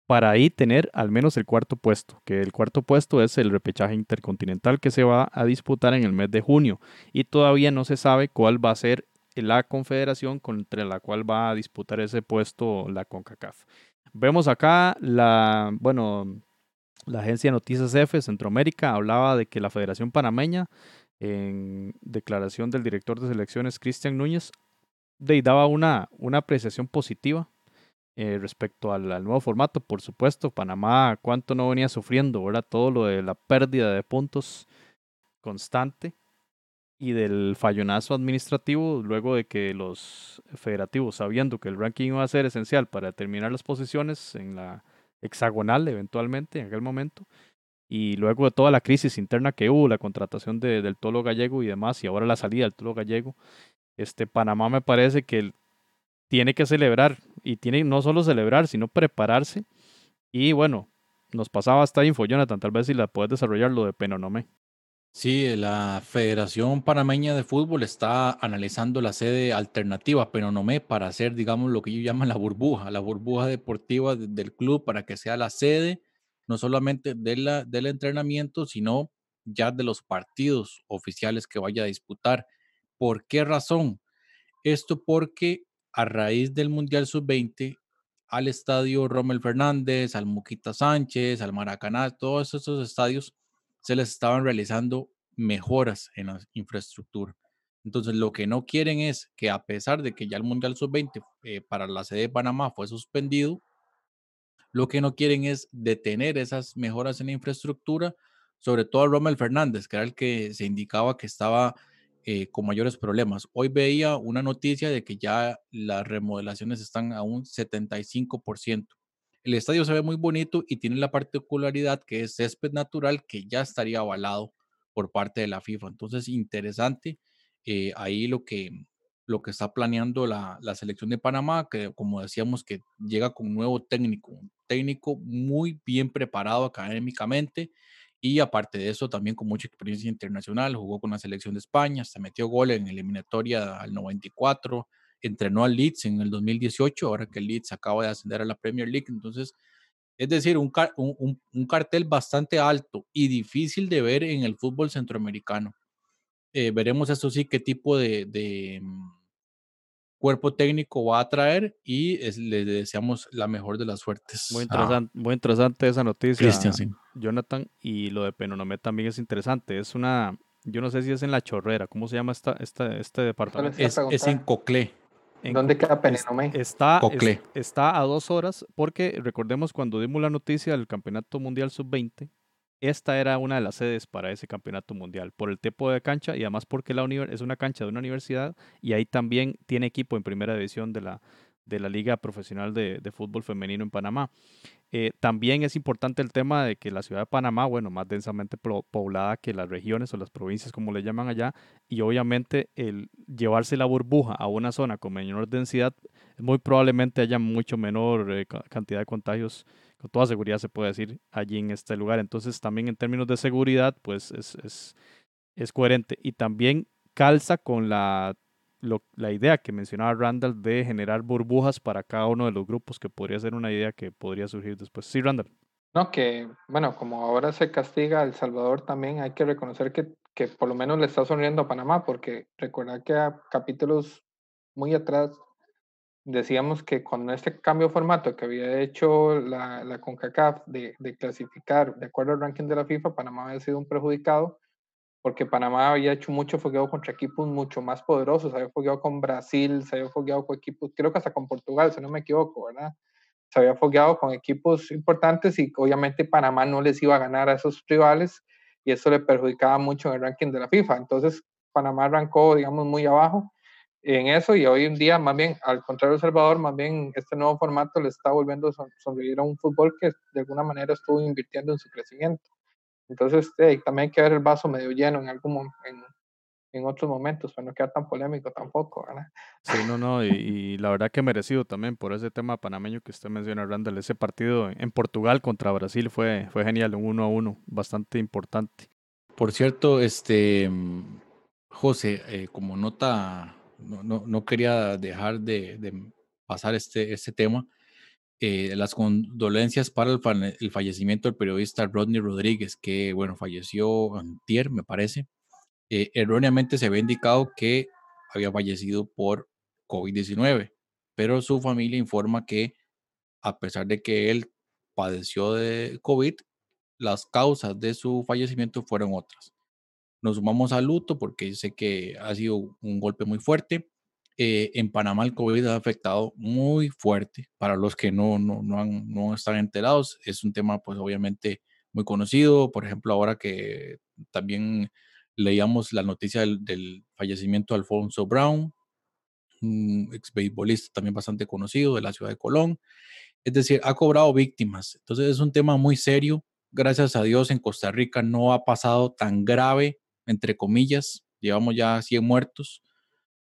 para ahí tener al menos el cuarto puesto, que el cuarto puesto es el repechaje intercontinental que se va a disputar en el mes de junio y todavía no se sabe cuál va a ser la confederación contra la cual va a disputar ese puesto la CONCACAF. Vemos acá la, bueno, la agencia de noticias F Centroamérica hablaba de que la Federación Panameña, en declaración del director de selecciones Cristian Núñez, de, daba una, una apreciación positiva eh, respecto al, nuevo formato. Por supuesto, Panamá, cuánto no venía sufriendo, ¿verdad? Todo lo de la pérdida de puntos constante y del fallonazo administrativo luego de que los federativos, sabiendo que el ranking iba a ser esencial para determinar las posiciones en la hexagonal eventualmente en aquel momento, y luego de toda la crisis interna que hubo, la contratación de, del tolo gallego y demás, y ahora la salida del tolo gallego, este Panamá me parece que tiene que celebrar, y tiene no solo celebrar, sino prepararse, y bueno, nos pasaba esta info, Jonathan, tal vez si la puedes desarrollar lo de Penonomé. Sí, la Federación Panameña de Fútbol está analizando la sede alternativa, pero no me para hacer, digamos, lo que ellos llaman la burbuja, la burbuja deportiva de- del club para que sea la sede no solamente de la, del entrenamiento, sino ya de los partidos oficiales que vaya a disputar. ¿Por qué razón? Esto porque a raíz del Mundial Sub-20, al estadio Rommel Fernández, al Muquita Sánchez, al Maracaná, todos esos estadios se les estaban realizando mejoras en la infraestructura. Entonces, lo que no quieren es que a pesar de que ya el Mundial Sub-20 eh, para la sede de Panamá fue suspendido, lo que no quieren es detener esas mejoras en la infraestructura, sobre todo a Rommel Fernández, que era el que se indicaba que estaba eh, con mayores problemas. Hoy veía una noticia de que ya las remodelaciones están a un 75%. El estadio se ve muy bonito y tiene la particularidad que es césped natural que ya estaría avalado por parte de la FIFA. Entonces, interesante eh, ahí lo que, lo que está planeando la, la, selección de Panamá, que como decíamos, que llega con un nuevo técnico, un técnico muy bien preparado académicamente y aparte de eso también con mucha experiencia internacional, jugó con la selección de España, se metió gol en eliminatoria al 94, entrenó al Leeds en el 2018, ahora que el Leeds acaba de ascender a la Premier League, entonces es decir, un, un, un, cartel bastante alto y difícil de ver en el fútbol centroamericano. Eh, veremos eso sí qué tipo de, de um, cuerpo técnico va a traer y es, le deseamos la mejor de las suertes. Muy interesante, muy interesante esa noticia, Christian, sí. Jonathan. Y lo de Penonomé también es interesante. Es una, yo no sé si es en La Chorrera, ¿cómo se llama esta, esta, este departamento? Es, es en Coclé. En ¿Dónde Co- queda Penenomé? Está, es- Coclé. está a dos horas porque recordemos cuando dimos la noticia del Campeonato Mundial Sub-20, esta era una de las sedes para ese Campeonato Mundial por el tipo de cancha y además porque la univer- es una cancha de una universidad y ahí también tiene equipo en primera división de la, de la Liga Profesional de, de Fútbol Femenino en Panamá. Eh, también es importante el tema de que la ciudad de Panamá, bueno, más densamente poblada que las regiones o las provincias, como le llaman allá, y obviamente el llevarse la burbuja a una zona con menor densidad, muy probablemente haya mucho menor eh, ca- cantidad de contagios, con toda seguridad se puede decir, allí en este lugar. Entonces, también en términos de seguridad, pues es, es, es coherente. Y también calza con la, la idea que mencionaba Randall de generar burbujas para cada uno de los grupos, que podría ser una idea que podría surgir después. Sí, Randall. No, que, bueno, como ahora se castiga a El Salvador también, hay que reconocer que, que por lo menos le está sonriendo a Panamá, porque recordar que a capítulos muy atrás decíamos que con este cambio de formato que había hecho la, la CONCACAF de, de clasificar de acuerdo al ranking de la FIFA, Panamá había sido un perjudicado porque Panamá había hecho mucho fogueo contra equipos mucho más poderosos, había fogueado con Brasil, se había fogueado con equipos, creo que hasta con Portugal, si no me equivoco, ¿verdad? Se había fogueado con equipos importantes y obviamente Panamá no les iba a ganar a esos rivales y eso le perjudicaba mucho en el ranking de la FIFA. Entonces Panamá arrancó, digamos, muy abajo en eso y hoy en día, más bien, al contrario El Salvador, más bien este nuevo formato le está volviendo a son- sonreír a un fútbol que de alguna manera estuvo invirtiendo en su crecimiento. Entonces, eh, también hay que ver el vaso medio lleno en algún en, en otros momentos, para no quedar tan polémico tampoco, ¿verdad? Sí, no, no, y, y la verdad que merecido también por ese tema panameño que usted menciona, Randall. Ese partido en Portugal contra Brasil fue, fue genial, un uno a uno, bastante importante. Por cierto, este José, eh, como nota, no, no, no quería dejar de, de pasar este, este tema. Eh, las condolencias para el, fa- el fallecimiento del periodista Rodney Rodríguez, que bueno, falleció antier, me parece. Eh, erróneamente se había indicado que había fallecido por COVID-19, pero su familia informa que a pesar de que él padeció de COVID, las causas de su fallecimiento fueron otras. Nos sumamos al luto porque sé que ha sido un golpe muy fuerte. Eh, en Panamá el COVID ha afectado muy fuerte. Para los que no, no, no, han- no están enterados, es un tema pues obviamente muy conocido. Por ejemplo, ahora que también leíamos la noticia del, del fallecimiento de Alfonso Brown, un ex beisbolista también bastante conocido de la ciudad de Colón. Es decir, ha cobrado víctimas. Entonces es un tema muy serio. Gracias a Dios en Costa Rica no ha pasado tan grave, entre comillas. Llevamos ya 100 muertos,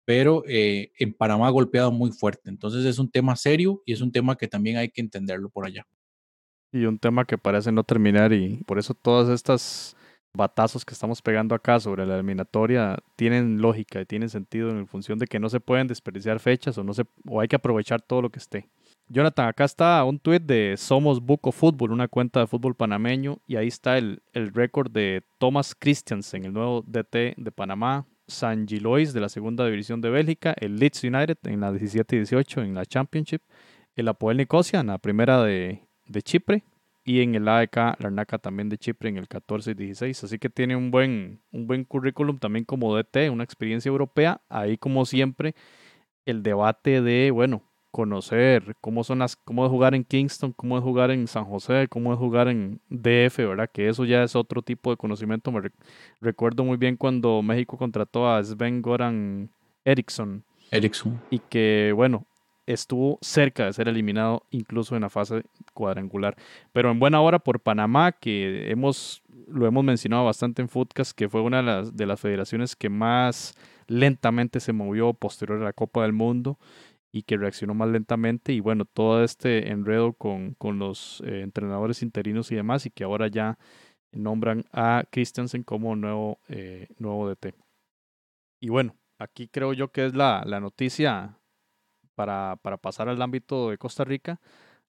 pero eh, en Panamá ha golpeado muy fuerte. Entonces es un tema serio y es un tema que también hay que entenderlo por allá. Y un tema que parece no terminar y por eso todas estas batazos que estamos pegando acá sobre la eliminatoria tienen lógica y tienen sentido en función de que no se pueden desperdiciar fechas o no se o hay que aprovechar todo lo que esté. Jonathan, acá está un tweet de Somos Buco Fútbol, una cuenta de fútbol panameño, y ahí está el, el récord de Thomas Christiansen, el nuevo DT de Panamá, San Gilois de la segunda división de Bélgica, el Leeds United en la 17 y 18 en la Championship, el Apoel Nicosia en la primera de, Chipre, y en el AEK Larnaca también de Chipre en el 14 y 16. Así que tiene un buen, un buen currículum también como DT, una experiencia europea. Ahí como siempre el debate de, bueno, conocer cómo son las, cómo es jugar en Kingston, cómo es jugar en San José, cómo es jugar en DF, ¿verdad? Que eso ya es otro tipo de conocimiento. Me rec- recuerdo muy bien cuando México contrató a Sven Goran Eriksson Ericsson. y que, bueno, estuvo cerca de ser eliminado incluso en la fase cuadrangular. Pero en buena hora por Panamá, que hemos, lo hemos mencionado bastante en Footcast, que fue una de las, de las federaciones que más lentamente se movió posterior a la Copa del Mundo y que reaccionó más lentamente. Y bueno, todo este enredo con, con los eh, entrenadores interinos y demás, y que ahora ya nombran a Christensen como nuevo, eh, nuevo DT. Y bueno, aquí creo yo que es la, la noticia para, para pasar al ámbito de Costa Rica.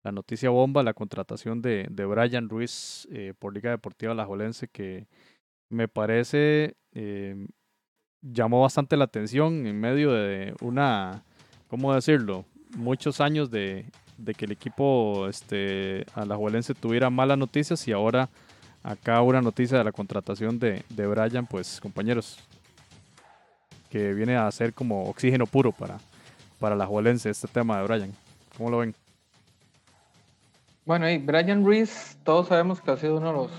La noticia bomba, la contratación de, de Brian Ruiz eh, por Liga Deportiva Alajuelense, que me parece eh, llamó bastante la atención en medio de una, ¿cómo decirlo? Muchos años de, de que el equipo este, alajuelense tuviera malas noticias y ahora acá una noticia de la contratación de, de Brian, pues compañeros, que viene a ser como oxígeno puro para, para la Juelense este tema de Brian. ¿Cómo lo ven? Bueno, y Brian Ruiz, todos sabemos que ha sido uno de los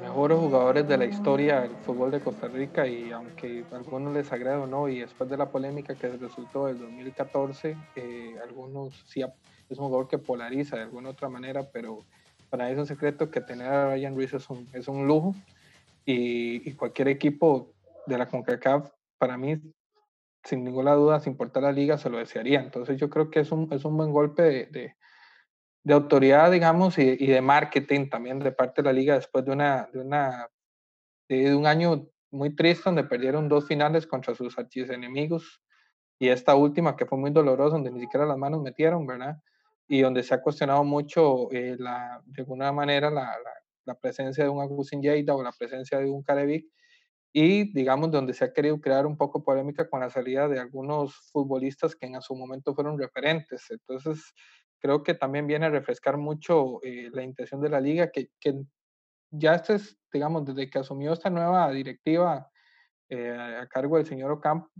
mejores jugadores de la historia del fútbol de Costa Rica y aunque a algunos les agrade o no, y después de la polémica que resultó del 2014, eh, algunos sí es un jugador que polariza de alguna otra manera, pero para eso es un secreto que tener a Brian Ruiz es un, es un lujo y, cualquier equipo de la CONCACAF, para mí, sin ninguna duda, sin importar la liga, se lo desearía. Entonces yo creo que es un, es un buen golpe de, de, autoridad, digamos, y, y, de marketing también de parte de la liga después de, una, de, una, de un año muy triste donde perdieron dos finales contra sus enemigos y esta última que fue muy dolorosa, donde ni siquiera las manos metieron, ¿verdad? Y donde se ha cuestionado mucho, eh, la, de alguna manera, la, la presencia de un Agustín Lleida o la presencia de un Carevic y digamos donde se ha querido crear un poco polémica con la salida de algunos futbolistas que en su momento fueron referentes. Entonces, creo que también viene a refrescar mucho eh, la intención de la liga, que, que ya este es, digamos, desde que asumió esta nueva directiva eh, a cargo del señor Ocampo,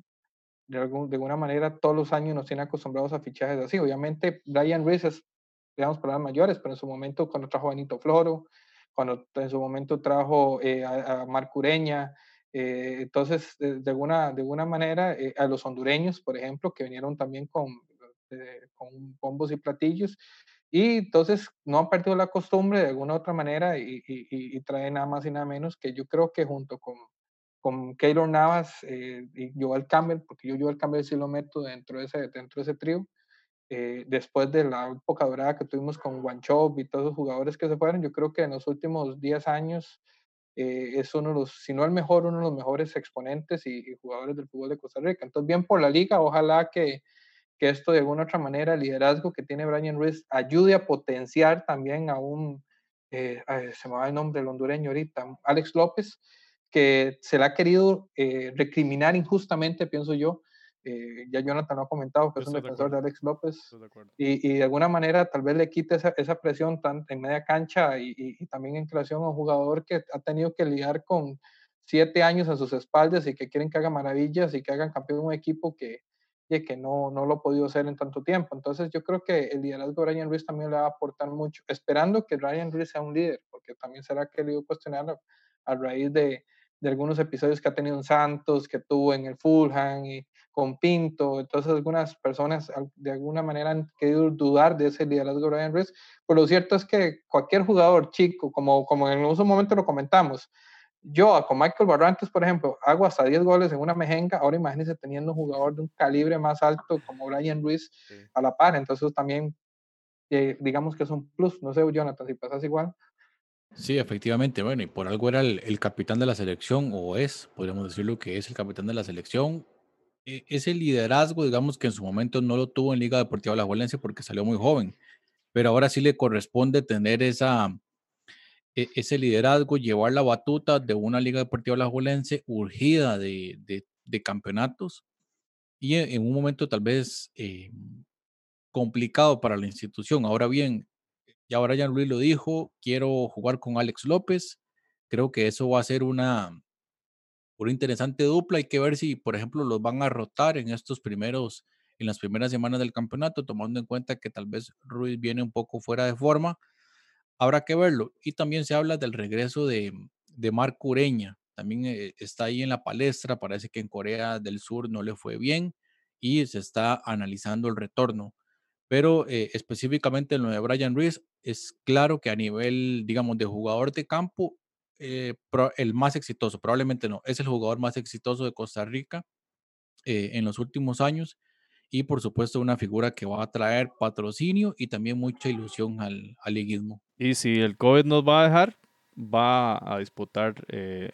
de, algún, de alguna manera todos los años nos tiene acostumbrados a fichajes así. Obviamente, Brian Ruiz es, digamos, las mayores, pero en su momento cuando trajo Benito Floro, cuando en su momento trajo eh, a, a Marcureña, eh, entonces, de, alguna, de alguna manera, eh, a los hondureños, por ejemplo, que vinieron también con, con bombos y platillos, y entonces no han perdido la costumbre de alguna otra manera y, y, y trae nada más y nada menos que yo creo que junto con, con Keylor Navas y Joel Campbell, porque yo Joel Campbell sí lo meto dentro de ese, dentro de ese trío, eh, después de la época dorada que tuvimos con Wanchop y todos los jugadores que se fueron, yo creo que en los últimos 10 años eh, es uno de los, si no el mejor, uno de los mejores exponentes y, jugadores del fútbol de Costa Rica. Entonces, bien por la liga, ojalá que, que esto de alguna otra manera, el liderazgo que tiene Brian Ruiz, ayude a potenciar también a un, eh, se me va el nombre del hondureño ahorita, Alex López, que se le ha querido recriminar injustamente, pienso yo, eh, ya Jonathan lo ha comentado que es un defensor de, Alex López y, y, de alguna manera tal vez le quite esa, esa presión tan, en media cancha y, y, también en creación a un jugador que ha tenido que lidiar con siete años a sus espaldas y que quieren que haga maravillas y que hagan campeón un equipo que, que no, no lo ha podido hacer en tanto tiempo. Entonces yo creo que el liderazgo de Ryan Ruiz también le va a aportar mucho, esperando que Ryan Ruiz sea un líder, porque también será querido cuestionar a, a raíz de, de algunos episodios que ha tenido en Santos, que tuvo en el Fulham y con Pinto. Entonces algunas personas de alguna manera han querido dudar de ese liderazgo de Brian Ruiz. Pero lo cierto es que cualquier jugador chico, como, como en un momento lo comentamos, yo con Michael Barrantes, por ejemplo, hago hasta 10 goles en una mejenga. Ahora imagínense teniendo un jugador de un calibre más alto como Brian Ruiz a la par. Entonces también eh, digamos que es un plus. No sé, Jonathan, si pasas igual. Sí, efectivamente, bueno, y por algo era el, capitán de la selección, o es, podríamos decirlo que es el capitán de la selección. E, ese liderazgo, digamos que en su momento no lo tuvo en Liga Deportiva La Juelense porque salió muy joven, pero ahora sí le corresponde tener esa, ese liderazgo, llevar la batuta de una Liga Deportiva La Juelense urgida de, de, campeonatos y en, un momento tal vez eh, complicado para la institución. Ahora bien, y ahora ya Luis lo dijo, quiero jugar con Alex López. Creo que eso va a ser una, una interesante dupla. Hay que ver si, por ejemplo, los van a rotar en estos primeros, en las primeras semanas del campeonato, tomando en cuenta que tal vez Ruiz viene un poco fuera de forma. Habrá que verlo. Y también se habla del regreso de, de Marco Ureña. También eh, está ahí en la palestra. Parece que en Corea del Sur no le fue bien y se está analizando el retorno. Pero eh, específicamente en lo de Brian Ruiz, es claro que a nivel, digamos, de jugador de campo, eh, el más exitoso, probablemente no, es el jugador más exitoso de Costa Rica en los últimos años y por supuesto una figura que va a traer patrocinio y también mucha ilusión al, al liguismo. Y si el COVID nos va a dejar, va a disputar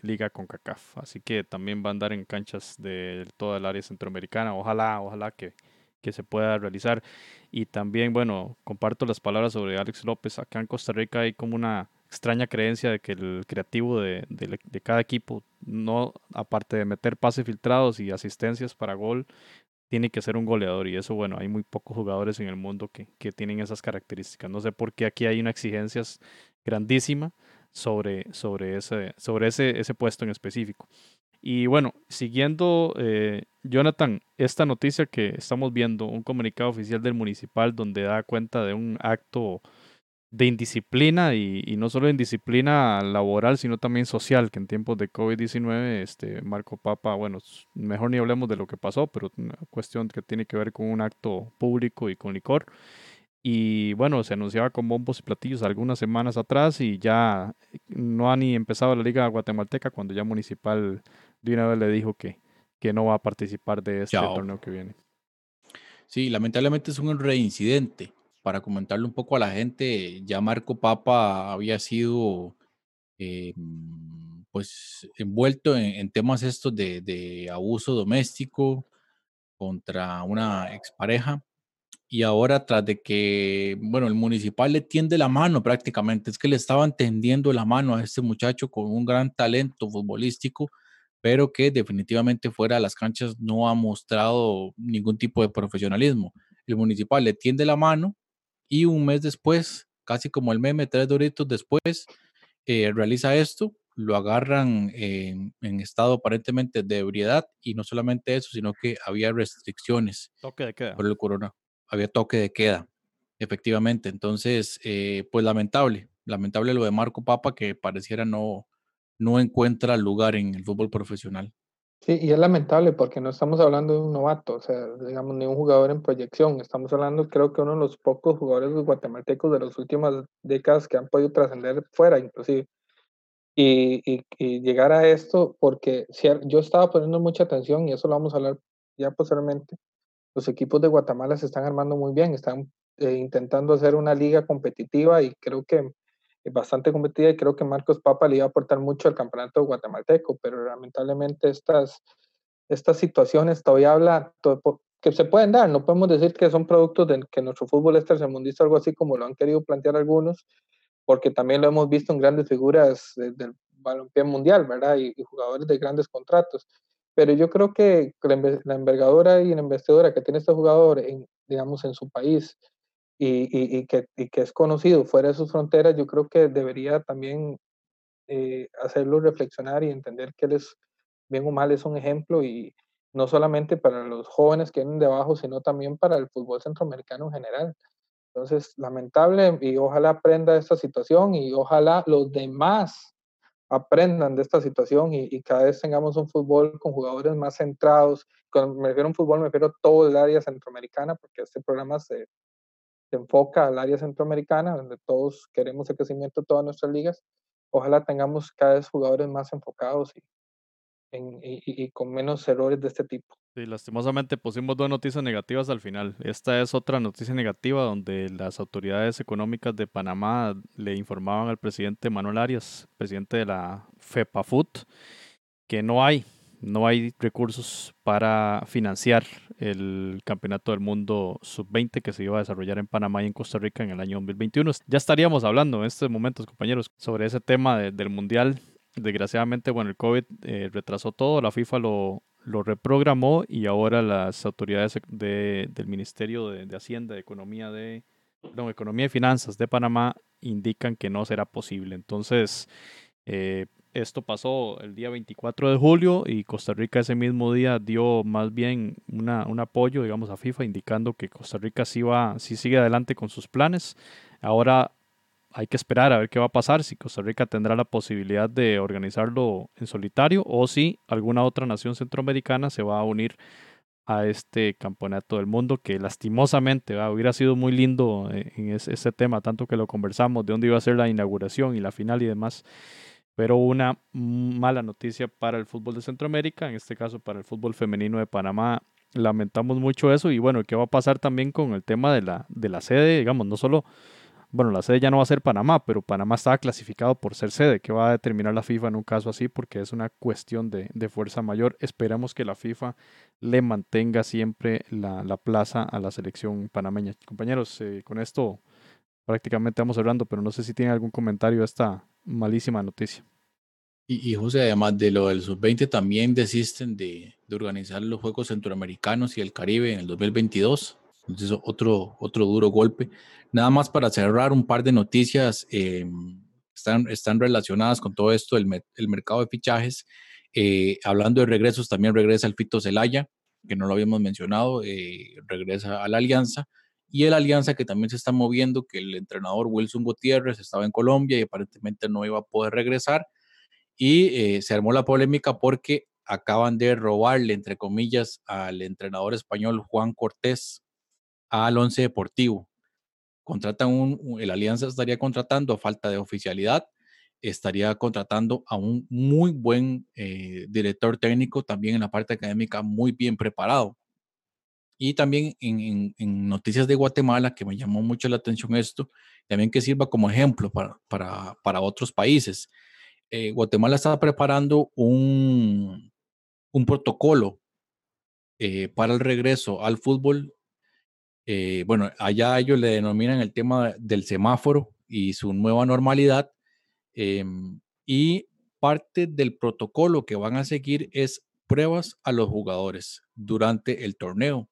liga con CACAF, así que también va a andar en canchas de toda el área centroamericana, ojalá, ojalá que, que se pueda realizar. Y también, bueno, comparto las palabras sobre Alex López. Acá en Costa Rica hay como una extraña creencia de que el creativo de, de, cada equipo, no aparte de meter pases filtrados y asistencias para gol, tiene que ser un goleador. Y eso, bueno, hay muy pocos jugadores en el mundo que, que tienen esas características. No sé por qué aquí hay una exigencia grandísima sobre, sobre, ese, sobre ese, ese puesto en específico. Y bueno, siguiendo, eh, Jonathan, esta noticia que estamos viendo, un comunicado oficial del municipal donde da cuenta de un acto de indisciplina y, no solo indisciplina laboral, sino también social, que en tiempos de COVID-19, este Marco Papa, bueno, mejor ni hablemos de lo que pasó, pero una cuestión que tiene que ver con un acto público y con licor. Y bueno, se anunciaba con bombos y platillos algunas semanas atrás y ya no ha ni empezado la liga guatemalteca cuando ya Municipal de una vez le dijo que, que no va a participar de este torneo que viene. Sí, lamentablemente es un reincidente. Para comentarle un poco a la gente, ya Marco Papa había sido eh, pues envuelto en, temas estos de, de abuso doméstico contra una expareja y ahora tras de que, bueno, el municipal le tiende la mano prácticamente, es que le estaban tendiendo la mano a este muchacho con un gran talento futbolístico, pero que definitivamente fuera de las canchas no ha mostrado ningún tipo de profesionalismo. El municipal le tiende la mano y un mes después, casi como el meme, tres doritos después, eh, realiza esto, lo agarran en, en, estado aparentemente de ebriedad y no solamente eso, sino que había restricciones Toque de queda. por el corona había toque de queda, efectivamente. Entonces, eh, pues lamentable, lamentable lo de Marco Papa que pareciera no, no encuentra lugar en el fútbol profesional. Sí, y es lamentable porque no estamos hablando de un novato, o sea, digamos, ni un jugador en proyección. Estamos hablando, creo que uno de los pocos jugadores guatemaltecos de las últimas décadas que han podido trascender fuera, inclusive. Y, y, llegar a esto, porque si, yo estaba poniendo mucha atención, y eso lo vamos a hablar ya posteriormente, los equipos de Guatemala se están armando muy bien, están eh, intentando hacer una liga competitiva y creo que bastante competitiva y creo que Marcos Papa le iba a aportar mucho al campeonato guatemalteco, pero lamentablemente estas, estas situaciones todavía habla que se pueden dar, no podemos decir que son productos de que nuestro fútbol es tercermundista, algo así como lo han querido plantear algunos, porque también lo hemos visto en grandes figuras del balompié mundial, ¿verdad? y jugadores de grandes contratos pero yo creo que la envergadura y la investidura que tiene este jugador, en, digamos, en su país y, y, que, y, que, es conocido fuera de sus fronteras, yo creo que debería también eh, hacerlo reflexionar y entender que él es, bien o mal, es un ejemplo y no solamente para los jóvenes que vienen de abajo, sino también para el fútbol centroamericano en general. Entonces, lamentable y ojalá aprenda esta situación y ojalá los demás aprendan de esta situación y, cada vez tengamos un fútbol con jugadores más centrados. Cuando me refiero a un fútbol, me refiero a todo el área centroamericana, porque este programa se, se enfoca al área centroamericana, donde todos queremos el crecimiento de todas nuestras ligas. Ojalá tengamos cada vez jugadores más enfocados y, y, con menos errores de este tipo. Sí, lastimosamente pusimos dos noticias negativas al final. Esta es otra noticia negativa donde las autoridades económicas de Panamá le informaban al presidente Manuel Arias, presidente de la FEPAFUT, que no hay, no hay recursos para financiar el Campeonato del Mundo Sub-20 que se iba a desarrollar en Panamá y en Costa Rica en el año 2021. Ya estaríamos hablando en estos momentos, compañeros, sobre ese tema del Mundial desgraciadamente, bueno, el COVID eh, retrasó todo, la FIFA lo, lo reprogramó y ahora las autoridades de, del Ministerio de, Hacienda, de Economía de, no, Economía y Finanzas de Panamá indican que no será posible. Entonces, eh, esto pasó el día 24 de julio y Costa Rica ese mismo día dio más bien una, un apoyo, digamos, a FIFA, indicando que Costa Rica sí, va, sí sigue adelante con sus planes. Ahora hay que esperar a ver qué va a pasar, si Costa Rica tendrá la posibilidad de organizarlo en solitario o si alguna otra nación centroamericana se va a unir a este campeonato del mundo que lastimosamente hubiera sido muy lindo eh, en ese, tema, tanto que lo conversamos de dónde iba a ser la inauguración y la final y demás, pero una mala noticia para el fútbol de Centroamérica, en este caso para el fútbol femenino de Panamá. Lamentamos mucho eso y bueno, ¿qué va a pasar también con el tema de la, de la sede? Digamos, no solo bueno, la sede ya no va a ser Panamá, pero Panamá estaba clasificado por ser sede. ¿Qué va a determinar la FIFA en un caso así? Porque es una cuestión de, fuerza mayor. Esperamos que la FIFA le mantenga siempre la, plaza a la selección panameña. Compañeros, eh, con esto prácticamente vamos hablando, pero no sé si tienen algún comentario a esta malísima noticia. Y, y José, además de lo del sub-20, también desisten de, organizar los Juegos Centroamericanos y el Caribe en el 2022. Entonces, otro, otro duro golpe. Nada más para cerrar un par de noticias, eh, están, están relacionadas con todo esto, el, el mercado de fichajes. Eh, hablando de regresos, también regresa el Fito Zelaya, que no lo habíamos mencionado, eh, regresa a la Alianza. Y el Alianza que también se está moviendo, que el entrenador Wilson Gutiérrez estaba en Colombia y aparentemente no iba a poder regresar. Y se armó la polémica porque acaban de robarle, entre comillas, al entrenador español Juan Cortés al Once Deportivo. Contratan un, el Alianza estaría contratando a falta de oficialidad, estaría contratando a un muy buen eh, director técnico, también en la parte académica muy bien preparado. Y también en, noticias de Guatemala, que me llamó mucho la atención esto, también que sirva como ejemplo para, para, para otros países. Eh, Guatemala está preparando un, un protocolo eh, para el regreso al fútbol. Eh, bueno, allá ellos le denominan el tema del semáforo y su nueva normalidad. Em, y parte del protocolo que van a seguir es pruebas a los jugadores durante el torneo.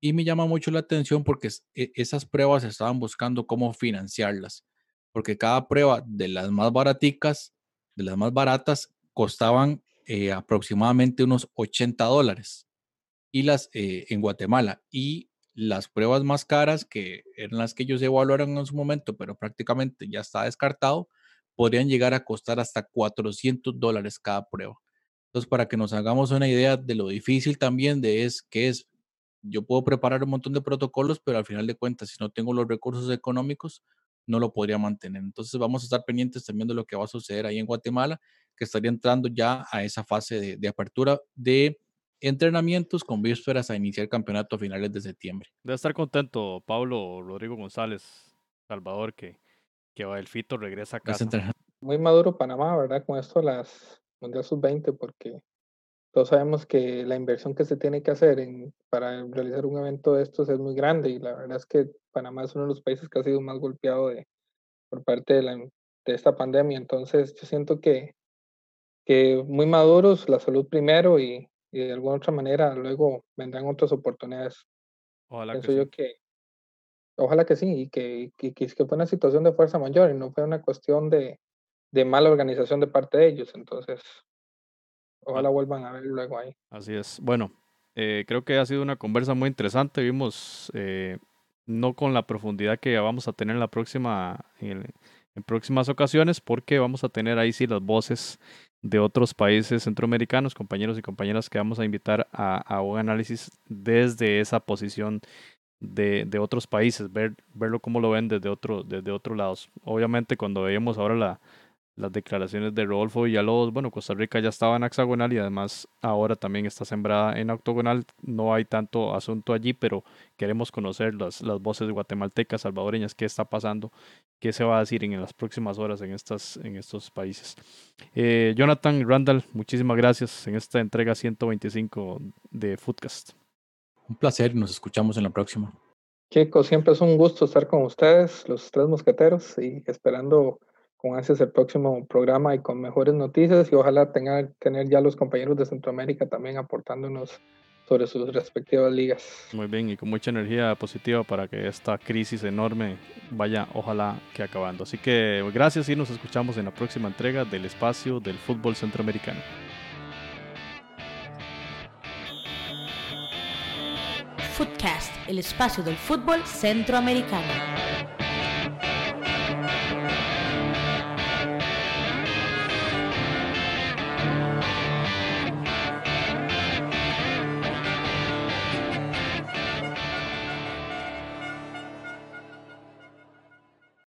Y me llama mucho la atención porque e, esas pruebas estaban buscando cómo financiarlas. Porque cada prueba de las más baraticas, de las más baratas, costaban eh, aproximadamente unos 80 dólares y las eh, en Guatemala y las pruebas más caras que eran las que ellos evaluaron en su momento pero prácticamente ya está descartado podrían llegar a costar hasta 400 dólares cada prueba entonces para que nos hagamos una idea de lo difícil también de es que es yo puedo preparar un montón de protocolos pero al final de cuentas si no tengo los recursos económicos no lo podría mantener entonces vamos a estar pendientes también de lo que va a suceder ahí en Guatemala que estaría entrando ya a esa fase de, apertura de entrenamientos con vísperas a iniciar el campeonato a finales de septiembre. Debe estar contento Pablo Rodrigo González, Salvador, que, que el Fito regresa a casa. Muy maduro Panamá, ¿verdad? Con esto las Mundial Sub-20, porque todos sabemos que la inversión que se tiene que hacer en, para realizar un evento de estos es muy grande y la verdad es que Panamá es uno de los países que ha sido más golpeado de, por parte de, la, de esta pandemia. Entonces yo siento que que muy maduros, la salud primero y, de alguna otra manera luego vendrán otras oportunidades. Ojalá Pienso que yo que ojalá que sí y que, que, que, fue una situación de fuerza mayor y no fue una cuestión de, de mala organización de parte de ellos. Entonces, ojalá vuelvan a ver luego ahí. Así es. Bueno, eh, creo que ha sido una conversa muy interesante. Vimos, eh, no con la profundidad que vamos a tener en la próxima, en, en próximas ocasiones, porque vamos a tener ahí sí las voces de otros países centroamericanos, compañeros y compañeras que vamos a invitar a, un análisis desde esa posición de, de, otros países, ver, verlo cómo lo ven desde, otro, desde otros lados. Obviamente cuando veíamos ahora la, las declaraciones de Rodolfo Villalobos, bueno, Costa Rica ya estaba en hexagonal y además ahora también está sembrada en octogonal, no hay tanto asunto allí, pero queremos conocer las, las voces guatemaltecas, salvadoreñas, qué está pasando, qué se va a decir en las próximas horas en, estas, en estos países. Eh, Jonathan Randall, muchísimas gracias en esta entrega 125 de Foodcast. Un placer, nos escuchamos en la próxima. Chicos, siempre es un gusto estar con ustedes, los tres mosqueteros, y esperando con ansias el próximo programa y con mejores noticias y ojalá tenga, tener ya los compañeros de Centroamérica también aportándonos sobre sus respectivas ligas. Muy bien, y con mucha energía positiva para que esta crisis enorme vaya, ojalá, que acabando. Así que gracias y nos escuchamos en la próxima entrega del espacio del fútbol centroamericano. Footcast, el espacio del fútbol centroamericano.